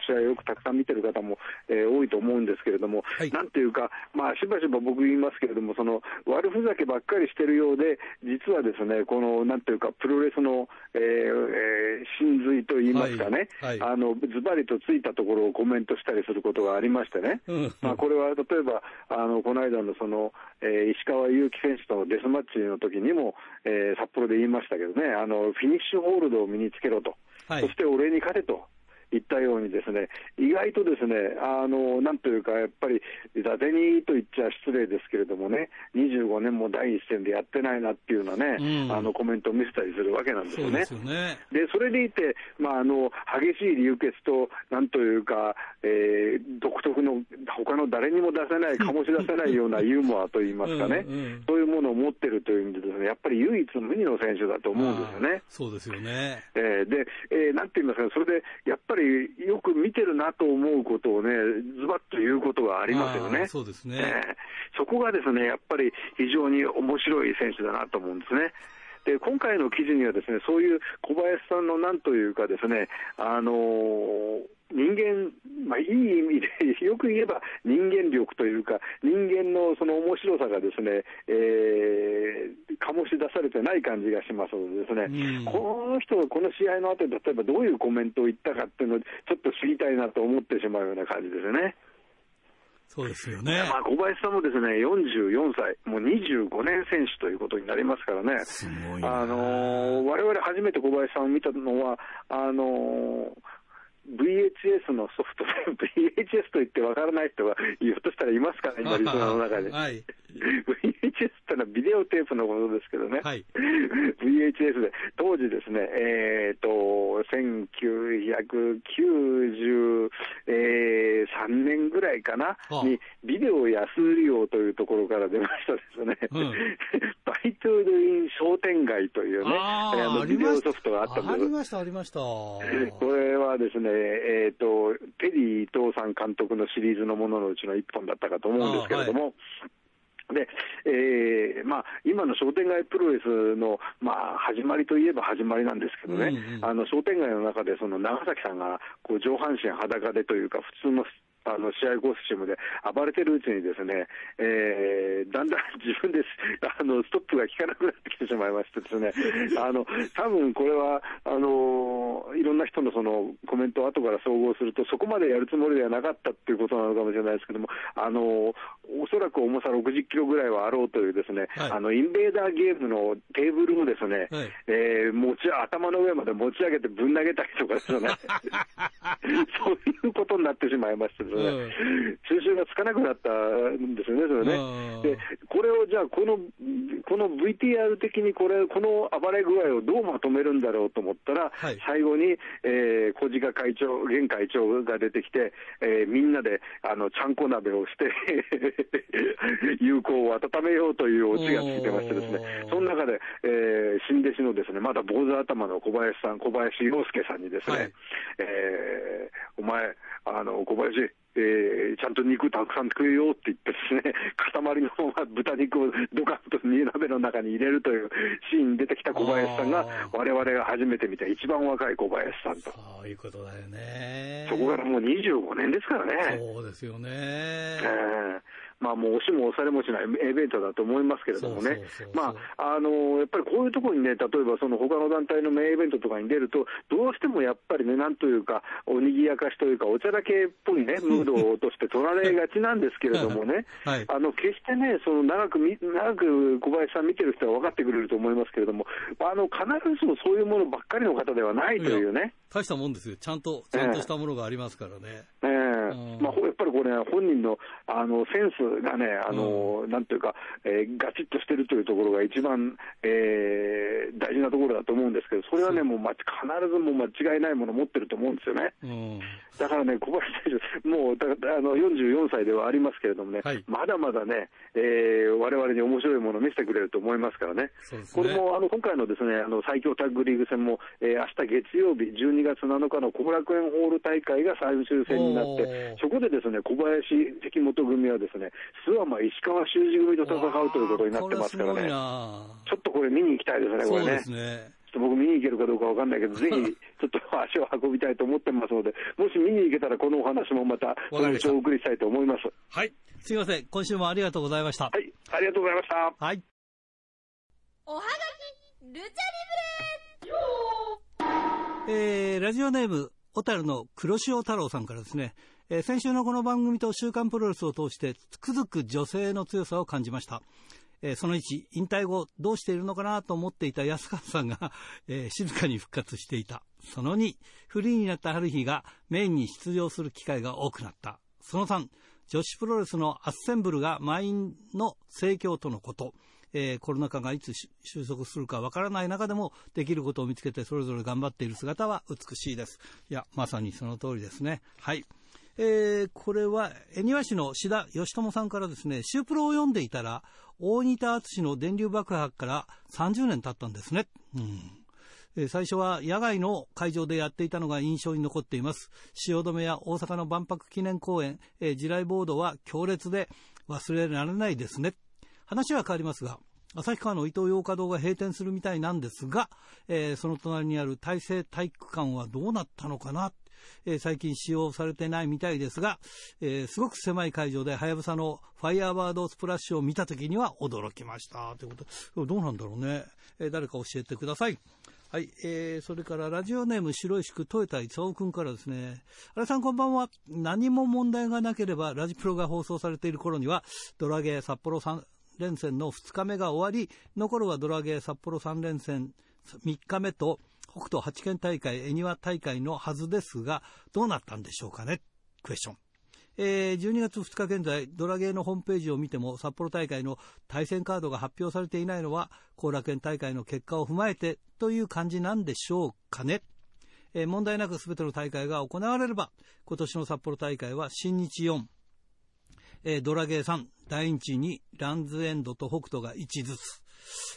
S5: 試合をよくたくさん見てる方も、えー多いと思うんですけれども、
S1: はい。
S5: なんていうか、まあ、しばしば僕言いますけれども、その悪ふざけばっかりしてるようで、実はですね、このなんていうか、プロレスの、えーえー真髄と言いますかね、
S1: はい。はい。
S5: あのズバリとついたところをコメントしたりすることがありましてね。
S1: うん。
S5: まあ、これは例えば、あのこの間のその、えー石川祐希選手とのデスマッチの時にも、えー札幌で言いましたけどね、あのフィニッシュホールドを身につけろと、
S1: はい。
S5: そして俺に勝てと言ったようにですね、意外とですね、あの、なんというか、やっぱり、伊達にと言っちゃ失礼ですけれどもね、25年も第一線でやってないなっていうようなね、
S1: うん
S5: あの、コメントを見せたりするわけなんですよね。
S1: そうでね。
S5: で、それでいて、まあ、あの、激しい流血と、なんというか、えー独特の、他の誰にも出せない、醸し出せないようなユーモアといいますかね、
S1: うんうん
S5: そういうものを持ってるという意味でですね、やっぱり唯一無二の選手だと思うんですよね。
S1: そうですよね。
S5: えーで、えーなんて言いますか、それでやっぱりよく見てるなと思うことをね、ズバッと言うことがありますよね。
S1: そうですね。
S5: えーそこがですね、やっぱり非常に面白い選手だなと思うんですね。で今回の記事にはですね、そういう小林さんのなんというかですね、あのー人間、まあ、いい意味で、<laughs> よく言えば人間力というか、人間のその面白さがですね、えー醸し出されてない感じがしますのでですね、
S1: うん
S5: この人がこの試合の後に例えばどういうコメントを言ったかっていうのをちょっと知りたいなと思ってしまうような感じですよね。
S1: そうですよね。
S5: まあ、小林さんもですね、44歳、もう25年選手ということになりますからね。
S1: すごいな
S5: あのー我々初めて小林さんを見たのは、あのー VHS のソフトで、VHS と言ってわからない人がひょっとしたらいますかね、今、リスナーの中で。
S1: はい。
S5: VHS ってのはビデオテープのことですけどね。
S1: はい。
S5: VHS で、当時ですね、えっ、と、1993年ぐらいかな、
S1: あ
S5: に、ビデオ安売り王というところから出ましたですね、
S1: うん
S5: バイトゥードイン商店街というね、
S1: あ
S5: のビデオ。ソフトがあったんです。
S1: ありました、ありました。
S5: これはですね、えっ、と、テリー伊藤さん監督のシリーズのもののうちの一本だったかと思うんですけれども、で、えーまあ、今の商店街プロレスの、まあ、始まりといえば始まりなんですけどね、
S1: うんうん。
S5: あの商店街の中でその長崎さんがこう上半身裸でというか、普通のあの試合コスチュームで暴れてるうちにですね、えーだんだん <laughs> 自分であのストップが効かなくなってきてしまいましてですね、<laughs> あの多分これはあのいろんな人のそのコメントを後から総合すると、そこまでやるつもりではなかったっていうことなのかもしれないですけども、あのおそらく重さ60キロぐらいはあろうというですね、
S1: はい。
S5: あのインベーダーゲームのテーブルをですね、
S1: はい。
S5: えー持ち頭の上まで持ち上げてぶん投げたりとかですよね、<laughs> <laughs> そういうことになってしまいましてですね、収集がつかなくなったんですよね、それ
S1: うん。
S5: ね。で、これをじゃあ、この、この VTR 的にこれ、この暴れ具合をどうまとめるんだろうと思ったら、
S1: はい。
S5: 最後に、えー、小鹿会長、現会長が出てきて、えーみんなで、あの、ちゃんこ鍋をして、<laughs> 友好を温めようというオチがついてましてですねその中で、えー新弟子のですね、まだ坊主頭の小林さん、小林洋介さんにですね、
S1: はい
S5: えーお前、あの、小林、えーちゃんと肉たくさん食えようって言ってですね、<laughs> 塊の豚肉をドカンと煮鍋の中に入れるというシーンに出てきた小林さんが我々が初めて見た一番若い小林さんと。
S1: そういうことだよね。
S5: そこからもう25年ですからね。
S1: そうですよね。
S5: ええまあもう押しも押されもしないエベントだと思いますけれどもねやっぱりこういうところにね、例えばその他の団体のメインイベントとかに出ると、どうしてもやっぱりね、なんというか、おにぎやかしというか、おちゃらけっぽいね、ムードとして取られがちなんですけれどもね、<laughs>
S1: はい
S5: あの決してね、その長くみ、長く小林さん見てる人は分かってくれると思いますけれども、あの必ずしもそういうものばっかりの方ではないというね。
S1: 大したもんですよ。ちゃんと、ちゃんとしたものがありますからね。
S5: ええ
S1: うん
S5: まあ、ほやっぱりこれ、本人のあのセンスがね、あのなんていうか、えーガチッとしてるというところが一番、えー大事なところだと思うんですけど、それはね、もう、ま、必ずもう間違いないものを持ってると思うんですよね。
S1: うん。
S5: だからね、小林選手、もうだあの44歳ではありますけれどもね、
S1: はい
S5: まだまだね、えー、我々に面白いものを見せてくれると思いますからね。
S1: ね
S5: これもあの今回のですねあの最強タッグリーグ戦も、えー、明日月曜日、12月7日の後楽園ホール大会が最終戦になってそこでですね小林、関本組はですね諏訪間、石川修司組と戦うということになってますからね、
S1: な
S5: ちょっとこれ、見に行きたいですね、これね。ちょっと僕見に行けるかどうかわかんないけど、ぜひ、ちょっと足を運びたいと思ってますので、もし見に行けたら、このお話もまた、そのうちお送りしたいと思います。
S1: はい。すいません。今週もありがとうございました。
S5: はい、ありがとうございました。
S1: はい。
S6: おはがき、ルチャリ
S1: えー、ラジオネーム、小樽の黒潮太郎さんからですね、えー先週のこの番組と週刊プロレスを通して、つくづく女性の強さを感じました。えーその1、引退後どうしているのかなと思っていた安川さんが、<laughs> えー静かに復活していた。その2、フリーになった春日がメインに出場する機会が多くなった。その3、女子プロレスのアッセンブルが満員の盛況とのこと。えーコロナ禍がいつ収束するかわからない中でもできることを見つけてそれぞれ頑張っている姿は美しいです。いや、まさにその通りですね。はい。えーこれは、恵庭市の志田義友さんからですね、シュープロを読んでいたら、大仁田敦の電流爆破から30年経ったんですね。うん。最初は野外の会場でやっていたのが印象に残っています。汐留や大阪の万博記念公園、え地雷ボードは強烈で忘れられないですね。話は変わりますが、旭川の伊東洋華堂が閉店するみたいなんですが、えーその隣にある大成体育館はどうなったのかな、えー最近使用されてないみたいですが、えーすごく狭い会場ではやぶさのファイアーバードスプラッシュを見たときには驚きました。ということで、どうなんだろうね。えー誰か教えてください。はい、えー、それからラジオネーム白石区豊田勲君からですね、荒井さんこんばんは。何も問題がなければ、ラジプロが放送されている頃には、ドラゲー札幌3連戦の2日目が終わり、残るはドラゲー札幌3連戦3日目と、北斗八県大会、恵庭大会のはずですが、どうなったんでしょうかね？クエスチョン。えー12月2日現在、ドラゲーのホームページを見ても、札幌大会の対戦カードが発表されていないのは、後楽園大会の結果を踏まえてという感じなんでしょうかね？えー問題なく全ての大会が行われれば、今年の札幌大会は新日4、えードラゲー3、第1にランズエンドと北斗が1ずつ。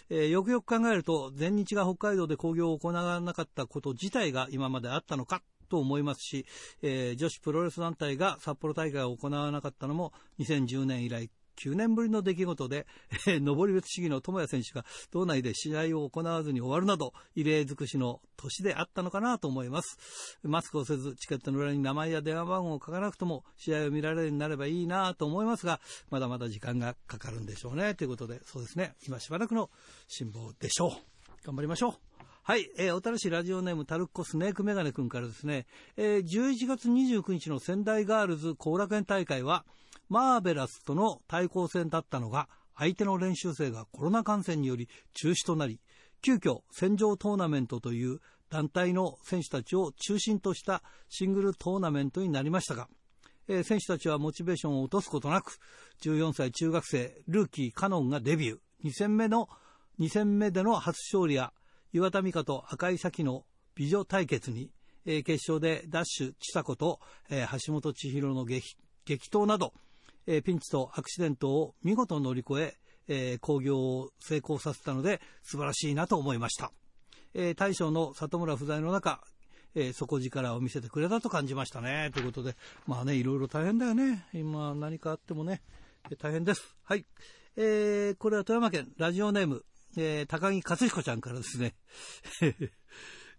S1: えーよくよく考えると、全日が北海道で興行を行わなかったこと自体が今まであったのかと思いますし、えー女子プロレス団体が札幌大会を行わなかったのも2010年以来9年ぶりの出来事で、えー登別市議の友谷選手が道内で試合を行わずに終わるなど、異例尽くしの年であったのかなと思います。マスクをせず、チケットの裏に名前や電話番号を書かなくとも、試合を見られるようになればいいなと思いますが、まだまだ時間がかかるんでしょうね。ということで、そうですね、今しばらくの辛抱でしょう。頑張りましょう。はい、えー、小樽市ラジオネームタルッコスネークメガネ君からですね、えー11月29日の仙台ガールズ後楽園大会は、マーベラスとの対抗戦だったのが、相手の練習生がコロナ感染により中止となり、急遽戦場トーナメントという団体の選手たちを中心としたシングルトーナメントになりましたが、えー選手たちはモチベーションを落とすことなく、14歳中学生、ルーキー、カノンがデビュー。2戦目の、2戦目での初勝利や、岩田美香と赤井咲の美女対決に、えー決勝でダッシュ千佐子と、えー橋本千尋の激激闘など、えーピンチとアクシデントを見事乗り越え、えー興行を成功させたので素晴らしいなと思いました。えー大将の里村不在の中、えー底力を見せてくれたと感じましたね。ということで、まあね、いろいろ大変だよね。今何かあってもね、大変です。はい。えーこれは富山県ラジオネーム、えー高木克彦ちゃんからですね。<laughs>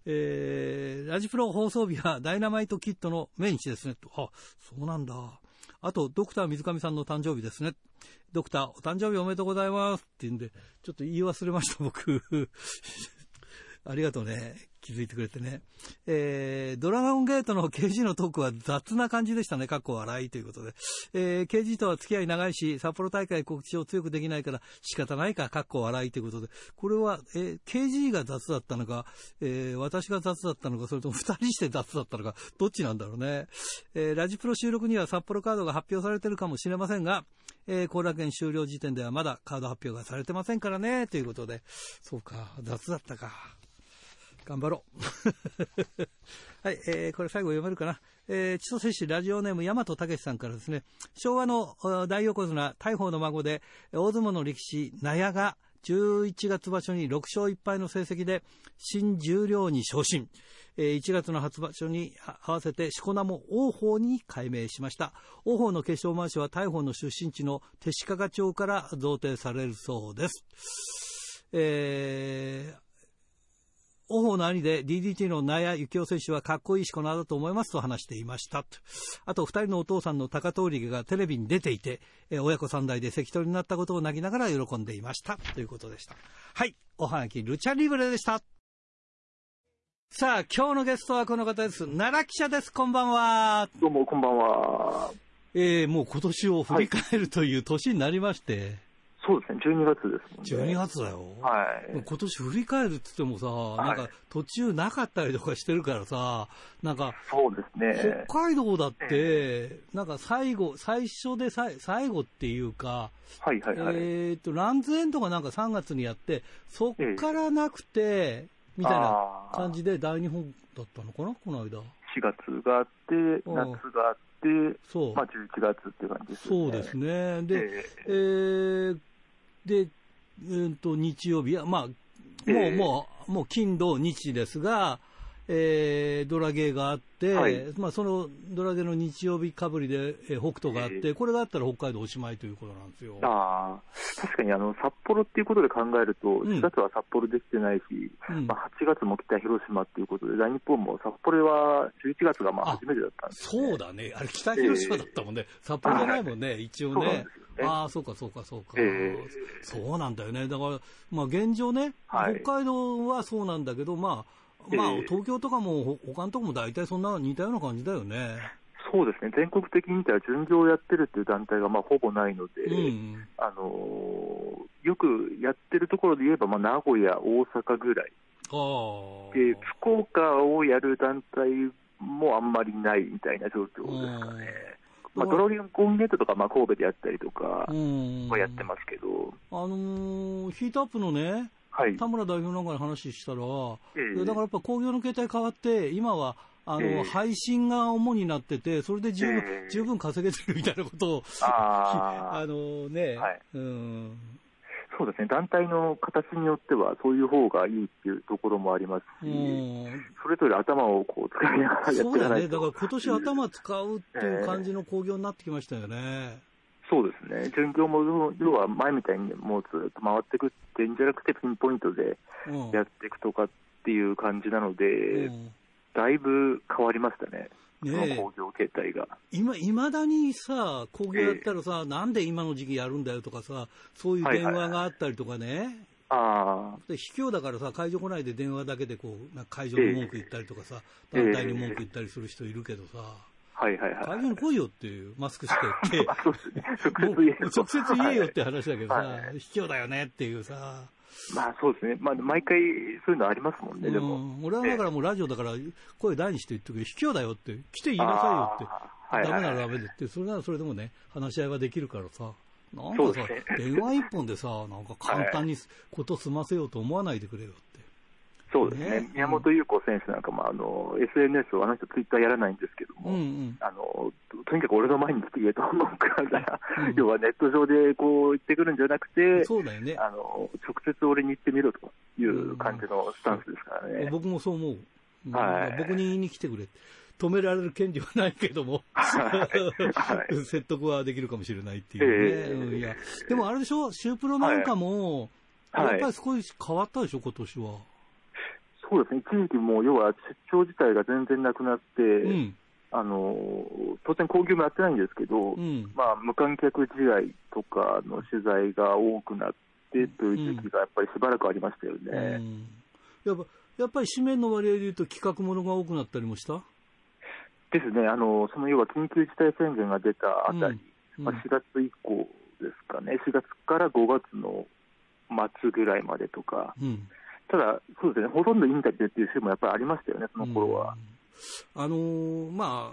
S1: えーラジプロ放送日はダイナマイトキットの命日ですね。とあ、そうなんだ。あと、ドクター水上さんの誕生日ですね。ドクター、お誕生日おめでとうございますって言うんで、ちょっと言い忘れました、僕。<laughs> ありがとうね。気づいてくれてね。えー、ドラゴンゲートの KG のトークは雑な感じでしたね。かっこ笑いということで。えー、KG とは付き合い長いし、札幌大会告知を強くできないから仕方ないか、かっこ笑いということで。これは、えー、KG が雑だったのか、えー、私が雑だったのか、それとも二人して雑だったのか、どっちなんだろうね。えー、ラジプロ収録には札幌カードが発表されてるかもしれませんが、えー、後楽園終了時点ではまだカード発表がされてませんからね、ということで。そうか、雑だったか。頑張ろう。<laughs> はい、えー、これ最後読めるかな。えー、千歳市ラジオネーム大和武さんからですね、昭和の大横綱大鵬の孫で、大相撲の力士、納屋が11月場所に6勝1敗の成績で新十両に昇進。えー1月の初場所に合わせてしこ名も王鵬に改名しました。王鵬の決勝回しは大鵬の出身地の手鹿賀町から贈呈されるそうです。えー王鵬の兄で DDT の納谷幸雄選手はかっこいいしこ名だと思いますと話していました。あと、二人のお父さんの高通りがテレビに出ていて、えー親子三代で関取になったことを泣きながら喜んでいました。ということでした。はい。おはがき、ルチャリブレでした。さあ、今日のゲストはこの方です。奈良記者です。こんばんは。
S7: どうも、こんばんは。
S1: えー、もう今年を振り返るという年になりまして。
S7: そうですね、12月ですもんね。
S1: 12月だよ。
S7: はい。
S1: 今年振り返るって言ってもさ、なんか途中なかったりとかしてるからさ、なんか
S7: そうですね。
S1: 北海道だって、なんか最後、最初でさい最後っていうか、
S7: はいはいはい。
S1: えっと、ランズエンドがなんか3月にやって、そっからなくて、みたいな感じで大日本だったのかな、この間。
S7: 4月があって、
S1: うん
S7: 夏があって、
S1: そう。
S7: まあ11月っていう感じですよね。
S1: そうですね。で、
S7: え
S1: えーで、うんと、日曜日は、まあ、もう、もう、もう、金、土、日ですが、えードラゲーがあって、
S7: はい
S1: まあ、そのドラゲーの日曜日かぶりで、えー北斗があって、
S7: え
S1: これがあったら北海道おしまいということなんですよ。
S7: ああ、確かにあの札幌っていうことで考えると、
S1: ん
S7: 4月は札幌できてないし、
S1: うん
S7: まあ、8月も北広島っていうことで、大日本も札幌は11月がまあ
S1: あ
S7: 初めてだったんです、ね。
S1: そうだね。あれ、北広島だったもんね。札幌じゃないもんね、一応ね。ああ、そうか、そうか、そうか。
S7: ええ
S1: そうなんだよね。だから、まあ、現状ね、
S7: はい
S1: 北海道はそうなんだけど、まあ、まあ
S7: ええ、
S1: 東京とかも、ほ他のとこも大体そんな似たような感じだよね。
S7: そうですね、全国的に見たら巡業をやってるっていう団体がまあほぼないので、
S1: うん。
S7: あのーよくやってるところで言えば、まあ、名古屋、大阪ぐらい。で、福岡をやる団体もあんまりないみたいな状況ですかね。
S1: うん
S7: まあ、ドラゴンゲートとかまあ神戸でやったりとか
S1: うん。
S7: はやってますけど、
S1: あのーヒートアップのね、
S7: はい。
S1: 田村代表なんかに話したら、
S7: ええ。
S1: いやだからやっぱ工業の形態変わって、今は、あの、
S7: ええ。
S1: 配信が主になってて、それで十分、
S7: ええ。
S1: 十分稼げてるみたいなことを、
S7: あ <laughs>
S1: のね、
S7: はい。
S1: うん、
S7: そうですね、団体の形によっては、そういう方がいいっていうところもありますし、
S1: うん、
S7: それぞれ頭をこう使いながらやってい
S1: そうだね、
S7: かないと。
S1: だから今年頭使うっていう感じの工業になってきましたよね。
S7: そうですね、巡業も要は前みたいにもうずっと回っていくっていうんじゃなくて、ピンポイントで
S1: うん。
S7: やっていくとかっていう感じなので、
S1: うん。
S7: だいぶ変わりましたね、
S1: ねえ。
S7: 工業形態が。
S1: 今、いまだにさ、工業やったらさ、なんで今の時期やるんだよとかさ、そういう電話があったりとかね、
S7: あ
S1: で卑怯だからさ、会場来ないで電話だけでこう、会場に文句言ったりとかさ、団体に文句言ったりする人いるけどさ、
S7: あ、はいはいはい。
S1: 会場に来いよっていう、マスクしてって、
S7: あ <laughs> そう直接言えよ
S1: って話だけどさ、
S7: はい。
S1: 卑怯だよねっていうさ、
S7: まあそうですね、まあ、毎回そういうのありますもんね、でも。
S1: うん、俺はだからもうラジオだから、声大にして言ってくれ、卑怯だよって、来て言いなさいよって。
S7: はい
S1: ダメならダメでって、それならそれでもね、話し合いはできるからさ、なんかさ、電話一本でさ、なんか簡単にこと済ませようと思わないでくれよって。
S7: そうですね
S1: ね
S7: 宮本優子選手なんかもあの SNS をあの人、ツイッターやらないんですけども、
S1: うんうん。
S7: あのととにかく俺の前に来て言えと思うから、
S1: うん
S7: 要はネット上でこう言ってくるんじゃなくて、
S1: そうだよね。
S7: あの直接俺に言ってみろという感じのスタンスですからね。
S1: 僕もそう思う。うん
S7: はい
S1: 僕に言いに来てくれ。止められる権利はないけども、
S7: はい <laughs>
S1: 説得はできるかもしれないっていうね。
S7: ええ
S1: うんいやでもあれでしょ、シュープロなんかも、
S7: はい
S1: やっぱり少し変わったでしょ、今年は。
S7: そうですね、一時期もう要は出張自体が全然なくなって、
S1: うん。
S7: あの当然、興行もやってないんですけど、
S1: うん。
S7: まあ、無観客試合とかの取材が多くなってという時期がやっぱりしばらくありましたよね。
S1: うんやっぱやっぱり紙面の割合でいうと企画ものが多くなったりもした？
S7: ですね、あのその要は緊急事態宣言が出たあたり、
S1: うん
S7: まあ、4月以降ですかね、4月から5月の末ぐらいまでとか、
S1: うん。
S7: ただ、そうですね、ほとんどインタビューっていう週もやっぱりありましたよね、その頃は。
S1: うん。あのーまあ、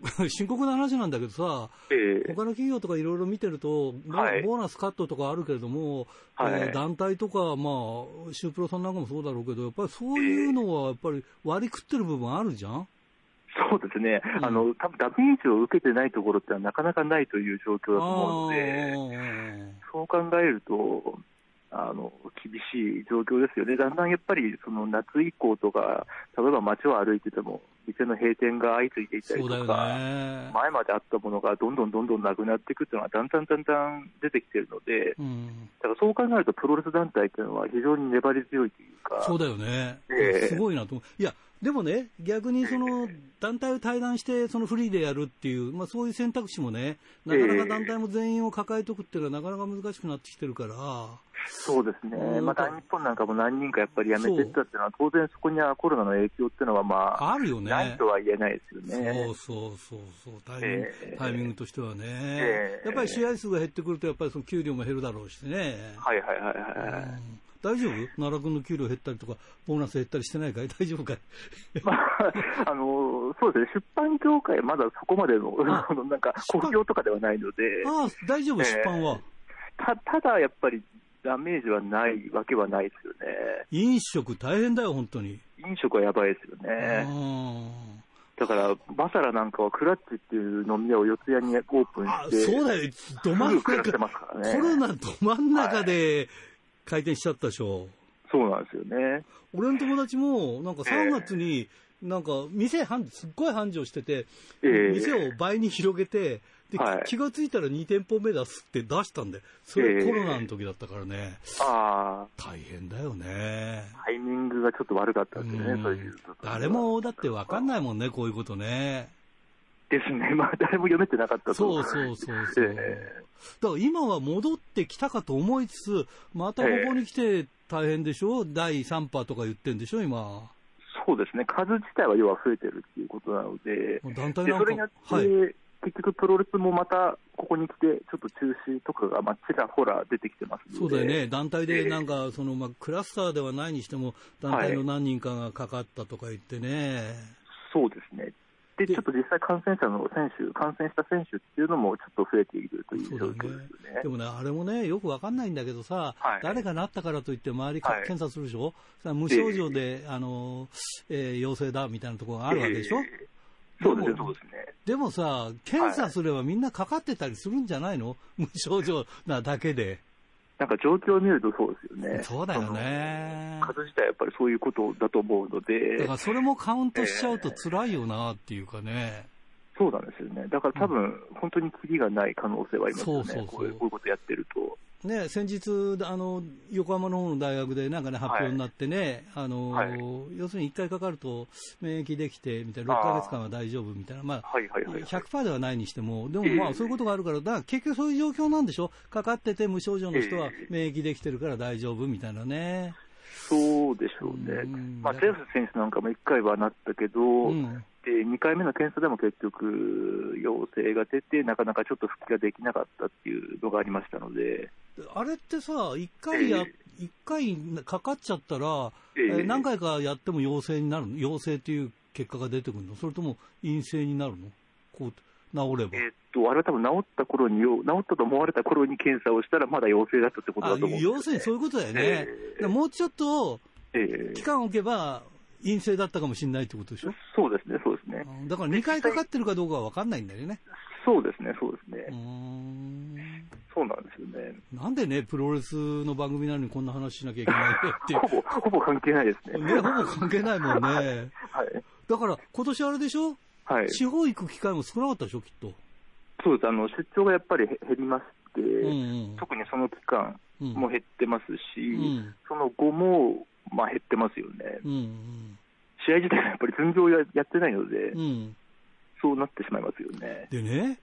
S1: <laughs> 深刻な話なんだけどさ、
S7: ええ。
S1: 他の企業とかいろいろ見てると、ボ
S7: はい。
S1: ボーナスカットとかあるけれども、
S7: はい。
S1: えー団体とか、まあ、シュープロさんなんかもそうだろうけど、やっぱりそういうのはやっぱり割り食ってる部分あるじゃん？
S7: そうですね、
S1: うん。
S7: あの多分ダメージを受けてないところってのはなかなかないという状況だと思うので、そう考えると、あの厳しい状況ですよね、だんだんやっぱりその夏以降とか、例えば街を歩いてても、店の閉店が相次いでいたりとか、
S1: ね。
S7: 前まであったものがどんどんどんどんなくなっていくっていうのは、だんだんだんだん出てきてるので、
S1: うん、
S7: だからそう考えると、プロレス団体っていうのは非常に粘り強いというか、
S1: そうだよね、
S7: ええ。
S1: すごいなと思う。いや、でもね、逆にその団体を対談して、そのフリーでやるっていう、まあ、そういう選択肢もね、なかなか団体も全員を抱えておくっていうのは、なかなか難しくなってきてるから。
S7: そうですね、また日本なんかも何人かやっぱり辞めてったっていうのは、当然そこにはコロナの影響っていうのは、まあ、
S1: あるよね。
S7: ないとは言えないですよね。
S1: そうそうそうそうタイミング、えー、タイミングとしてはね、えー、やっぱり試合数が減ってくると、やっぱりその給料も減るだろうしね。
S7: はいはいはいはい。うん
S1: 大丈夫？奈良君の給料減ったりとか、ボーナス減ったりしてないかい？<laughs> 大丈夫かい、
S7: まあ、あのそうですね、出版業界、まだそこまでの、<laughs> なんか、国業とかではないので。
S1: ああ、大丈夫、出版は？
S7: たただ、やっぱり、ダメージはないわけはないですよね。
S1: 飲食大変だよ、本当に。
S7: 飲食はやばいですよね。だから、バサラなんかはクラッチっていう飲み屋を四谷にオープンして、
S1: そうだよ、ど真ん中、ね、コロナど真ん中で開店しちゃったでしょ。
S7: そうなんですよね。
S1: 俺の友達も、なんか3月に、なんか店繁、すっごい繁盛してて、えー、店を倍に広げて、で、はい、気がついたら2店舗目出すって出したんで、それコロナの時だったからね。
S7: えー、ああ。
S1: 大変だよね。
S7: タイミングがちょっと悪かったんですね、そういう。
S1: 誰もだってわかんないもんね、こういうことね。
S7: ですね。<laughs> まあ、誰も読めてなかったと
S1: そうそうそうそう。えー、だから今は戻ってきたかと思いつつ、またここに来て大変でしょ、えー、第3波とか言ってんでしょ、今。
S7: そうですね。数自体は要は増えてるっていうことなので、
S1: 団体なんかそれによって、
S7: はい、結局プロレスもまたここに来て、ちょっと中止とかが、まあ、ちらほら出てきてます
S1: そうだよね、団体でなんか、そのまあ、クラスターではないにしても、団体の何人かがかかったとか言ってね。はい、
S7: そうですね。で、ちょっと実際感染者の選手、感染した選手っていうのもちょっと増えているという状況ですよね。
S1: ねでもね、あれもね、よくわかんないんだけどさ、はい、誰がなったからといって周り検査するでしょ、はい、無症状で、えー、あの、えー、陽性だみたいなところがあるわけでしょ、え
S7: ー、そうですね、そうですね。
S1: でもさ、検査すればみんなかかってたりするんじゃないの、無症状なだけで。
S7: なんか状況を見るとそうですよね。
S1: そうだよね。
S7: 数自体やっぱりそういうことだと思うので。
S1: だからそれもカウントしちゃうと辛いよなっていうかね。
S7: そうなんですよね。だから多分、本当にキリがない可能性はありますよね。そうそうそうこういうことやってると。
S1: ね、先日あの、横浜の方の大学でなんかね、発表になってね、はい、あの、はい、要するに1回かかると免疫できて、みたいな、6か月間は大丈夫みたいな、まあ、はいはいはい、100%ではないにしても、でもまあ、そういうことがあるから、だから結局そういう状況なんでしょ、かかってて無症状の人は免疫できてるから大丈夫みたいなね。
S7: そうでしょうね、まあ、ゼウス選手なんかも1回はなったけど、うん、で2回目の検査でも結局、陽性が出て、なかなかちょっと復帰ができなかったっていうのがありましたので。
S1: あれってさ、1回や、えー、1回かかっちゃったら、えー、何回かやっても陽性になるの？陽性っていう結果が出てくるの？それとも陰性になるの？こう治れば。
S7: えー、っと、あれは多分治った頃に、治ったと思われた頃に検査をしたら、まだ陽性だったってことだと思う
S1: ね、要するにそういうことだよね。えー、もうちょっと、期間を置けば、陰性だったかもしれないってことでしょ？
S7: そうですね、そうですね。
S1: だから2回かかってるかどうかは分かんないんだよね。
S7: そうですね、そうですね。そうなんですよね。
S1: なんでね、プロレスの番組なのにこんな話しなきゃいけないって <laughs>
S7: ほぼ、ほぼ関係ないですね。
S1: ね、ほぼ関係ないもんね。<laughs> はい。だから、今年あれでしょ？はい。地方行く機会も少なかったでしょ、きっと。
S7: そうです。あの、出張がやっぱり減りまして、うんうん、特にその期間も減ってますし、うん、その後も、まあ減ってますよね。うんうん試合自体はやっぱり寸業ややってないので、うん、そうなってしまいますよね。
S1: でね、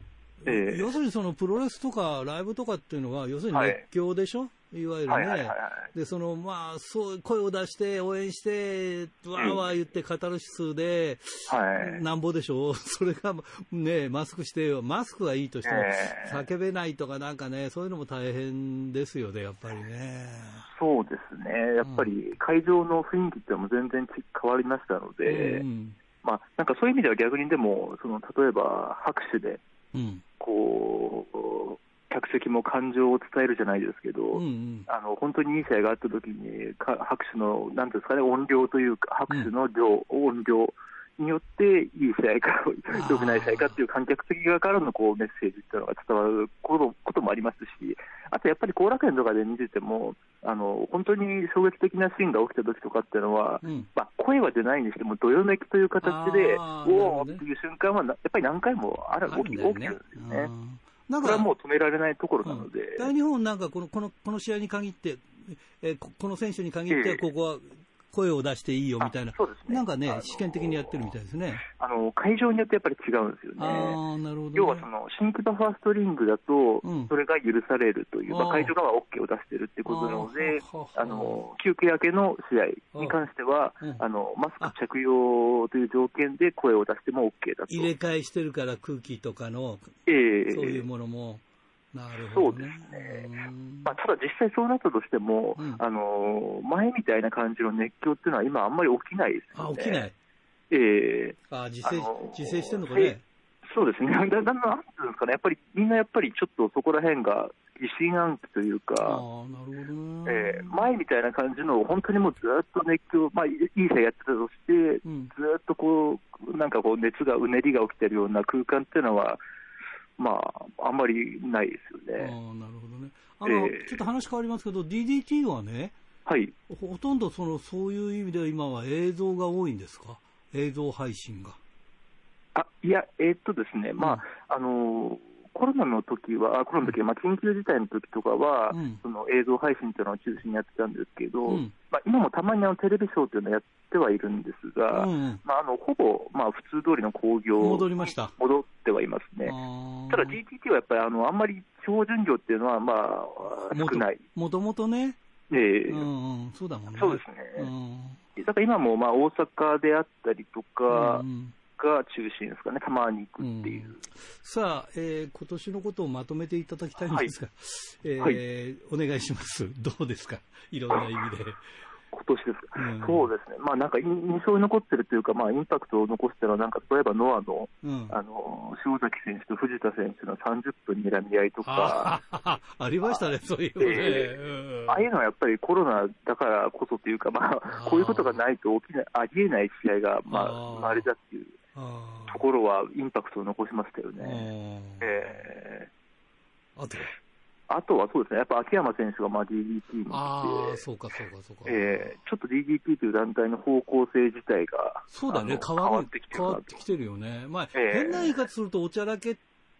S1: えー、要するにそのプロレスとかライブとかっていうのは、要するに熱狂でしょ、はい、いわゆるね、でそのまあ、そう声を出して、応援して、わーわー言って、カタルシスで、はい、なんぼでしょ、<laughs> それがね、マスクして、マスクはいいとしても、叫べないとか、なんかね、そういうのも大変ですよね、やっぱりね。
S7: そうですね、やっぱり会場の雰囲気っても全然変わりましたので、うん、まあ、なんかそういう意味では逆にでも、その例えば拍手で、こう、客席も感情を伝えるじゃないですけど、うんうん、あの本当にいい試合があったときに、拍手の、なんですかね、音量というか、拍手の量、うん、音量によって、いい試合か、良くない試合かっていう観客席側からのこうメッセージっていうのが伝わることもありますし、あとやっぱり後楽園とかで見てても、あの本当に衝撃的なシーンが起きた時とかっていうのは、うん、まあ、声は出ないにしても、どよめきという形で、おおっていう瞬間は、やっぱり何回もある、起き、ね、起きてるんですよね。だからもう止められないところなので。
S1: うん、大日本なんかこのこのこの試合に限って、えー、この選手に限っては、ここは声を出していいよみたいな、
S7: そうですね、
S1: なんかね、試験的にやってるみたいですね。
S7: あの会場によってやっぱり違うんですよね。
S1: あなるほど、ね、
S7: 要はその新規バファーストリングだと、それが許されるという、うん、まあ、会場側は OK を出してるってことなので、あの休憩明けの試合に関しては、あのマスク着用という条件で声を出しても OK だと。
S1: 入れ替えしてるから空気とかの、
S7: えー、
S1: そういうものも。なる
S7: ほど、ね、そうですね、まあ、ただ実際そうなったとしても、うん、あの前みたいな感じの熱狂っていうのは、今、あんまり起きないですよ
S1: ね。あ起きない。
S7: え
S1: え。ー、あ自制自制してるのかね？
S7: そうですね、だんだん、なんていうんですかね、やっぱりみんなやっぱりちょっとそこら辺が疑心暗鬼というか、あなるほどえー、前みたいな感じの、本当にもうずっと熱狂、まあ、いい試合やってたとして、うん、ずっとこう、なんかこう、熱が、うねりが起きてるような空間っていうのは、まあ、あんまりないですよね。
S1: あなるほどね。あの、えー、ちょっと話変わりますけど、DDT はね、
S7: はい、
S1: ほとんどそのそういう意味では今は映像が多いんですか、映像配信が。
S7: あいや、えー、っとですね、まあ、あのコロナの時は、コロナの時は、まあ、緊急事態の時とかは、うん、その映像配信というのを中心にやってたんですけど、うん、まあ、今もたまにあのテレビショーというのをやってはいるんですが、うん、まあ、あのほぼ、まあ、普通通りの興行
S1: 戻りました
S7: 戻ってはいますね。ただ GTT はやっぱりあのあんまり標準量っていうのは、まあ、少ない。
S1: もともとね、
S7: えー
S1: うんうん、そうだもんね。
S7: そうですね。だから今もまあ大阪であったりとか、うんが中心ですかね、たまに行くっていう。うん、
S1: さあ、えー、今年のことをまとめていただきたいんですが、はい、えーはい、お願いします。どうですか？いろんな意味で。
S7: 今年ですか、うん、そうですね、まあ、なんか印象に残ってるというか、まあ、インパクトを残してるのは、なんか例えばノアの,、あの塩崎選手と藤田選手の30分睨み合いとか、<laughs>
S1: ありましたね、そういうのね、
S7: ああいうのはやっぱりコロナだからこそというか、まあ、こういうことがないと起きないありえない試合が、まあ、生まれたっていう。ところはインパクトを残しましたよね。え
S1: ー、あと
S7: あとはそうですね、やっぱ秋山選手がまあ DDT に来て、
S1: あそうかそうかそうか、
S7: えー、ちょっと DDT という団体の方向性自体が、
S1: そうだね、変わってきてる変わってきてるよね、まあ、えー、変な言い方すると、おちゃらけっ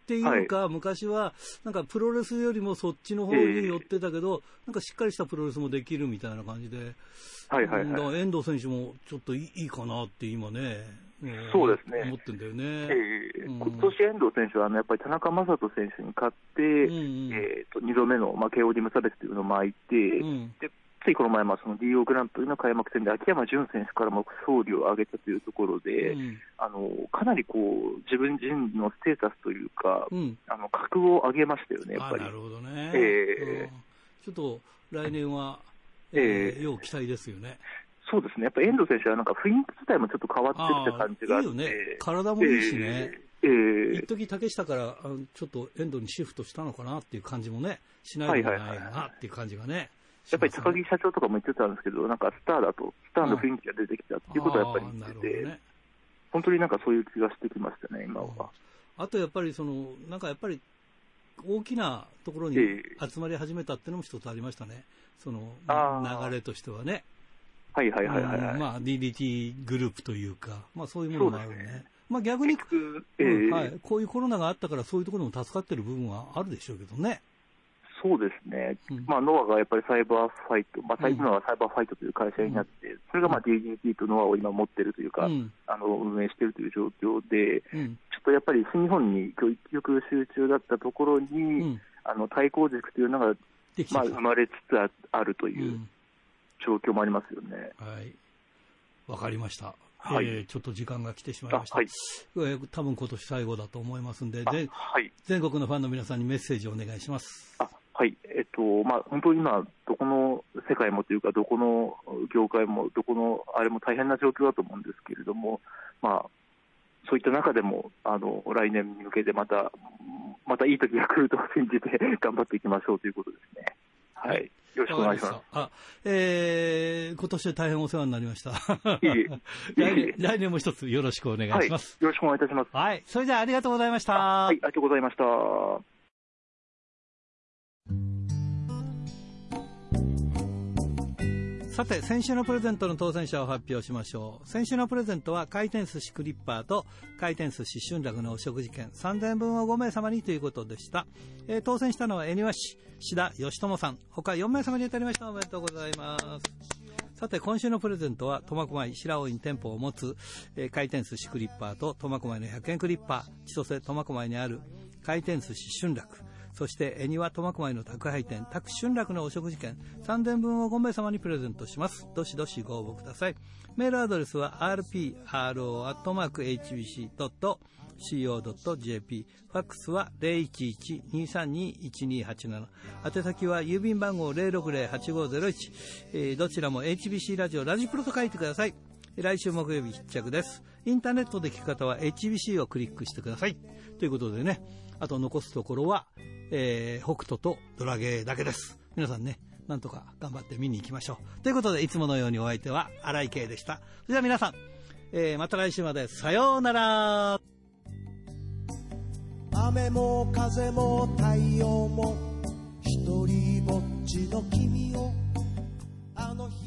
S1: ていうか、はい、昔はなんかプロレスよりもそっちの方に寄ってたけど、えー、なんかしっかりしたプロレスもできるみたいな感じで、
S7: はいはいはい、
S1: 遠藤選手もちょっといいかなって今ね。
S7: そうですね。
S1: 思ってんだよね。
S7: えー、今年遠藤選手はあのやっぱり田中将人選手に勝って、うんうん、えーと、2度目の、まあ、KO リム差別というのを巻いて、うん、でついこの前、まあ、その DO グランプリの開幕戦で秋山純選手からも勝利を挙げたというところで、うん、あのかなりこう自分自身のステータスというか、うん、あの格を上げましたよね、やっぱり。
S1: なるほどね、えー、ちょっと来年は、えー、要期待ですよね。
S7: そうですね、やっぱ遠藤選手はなんか雰囲気自体もちょっと変わってきた感じがあって、いいよね、
S1: 体もいいしね、
S7: えー、
S1: 一時竹下からちょっと遠藤にシフトしたのかなっていう感じもね、しないでもないなっていう感じがね。
S7: やっぱり高木社長とかも言ってたんですけど、なんかスターだと、スターの雰囲気が出てきたっていうことはやっぱり言ってて、ね、本当になんかそういう気がしてきましたね、今は。
S1: あとやっぱりその、なんかやっぱり大きなところに集まり始めたっていうのも一つありましたね、その流れとしてはね。
S7: はいはいはいはい、はい、
S1: まあ DDT グループというか、まあそういうものがあるね。ね。まあ逆に、
S7: えー、
S1: はい、こういうコロナがあったからそういうところでも助かってる部分はあるでしょうけどね。
S7: そうですね、うん、まあ、ノアがやっぱりサイバーファイト、まあ、今はサイバーファイトという会社になって、うん、それがまあ DDT とノアを今持ってるというか、うん、あの運営しているという状況で、ちょっとやっぱり新日本に一極集中だったところに、あの対抗軸というのが、まあ、生まれつつあるという状況もありますよね。
S1: はい。わかりました。はい、えー、ちょっと時間が来てしまいました。はい、えー、多分今年最後だと思いますんで、で
S7: はい、
S1: 全国のファンの皆さんにメッセージをお願いします。
S7: あはい、えっと、まあ、本当に今、どこの世界もというか、どこの業界も、どこのあれも大変な状況だと思うんですけれども、まあ、そういった中でも、あの来年に向けてまた、またいい時が来ると信じて頑張っていきましょうということですね。はい。よろしくお願いします。あ、
S1: えー、今年大変お世話になりました。
S7: いい <laughs>
S1: 来年、来年も一つよろしくお願いします、
S7: はい。よろしくお願いいたします。
S1: はい。それではありがとうございました。
S7: はい、ありがとうございました。
S1: さて、先週のプレゼントの当選者を発表しましょう。先週のプレゼントは回転寿司クリッパーと回転寿司春楽のお食事券3000円分を5名様にということでした。えー、当選したのは恵庭市、志田義友さん、他4名様に当たりました。おめでとうございます。さて、今週のプレゼントは、苫小牧白尾に店舗を持つ、えー、回転寿司クリッパーと苫小牧の100円クリッパー、千歳苫小牧にある回転寿司春楽、そして、恵庭苫小牧の宅配店、宅春楽のお食事券3000分を5名様にプレゼントします。どしどしご応募ください。メールアドレスは rpro.hbc.co.jp ファックスは011-232-1287宛先は郵便番号060-8501、えー、どちらも HBC ラジオラジプロと書いてください。来週木曜日必着です。インターネットで聞く方は HBC をクリックしてください。ということでねあと残すところは、えー、北斗とドラゲーだけです。皆さんねなんとか頑張って見に行きましょう。ということでいつものようにお相手は荒井圭でした。それでは皆さん、えー、また来週までさようなら。
S2: 雨も風も太陽も一人ぼっちの君をあの日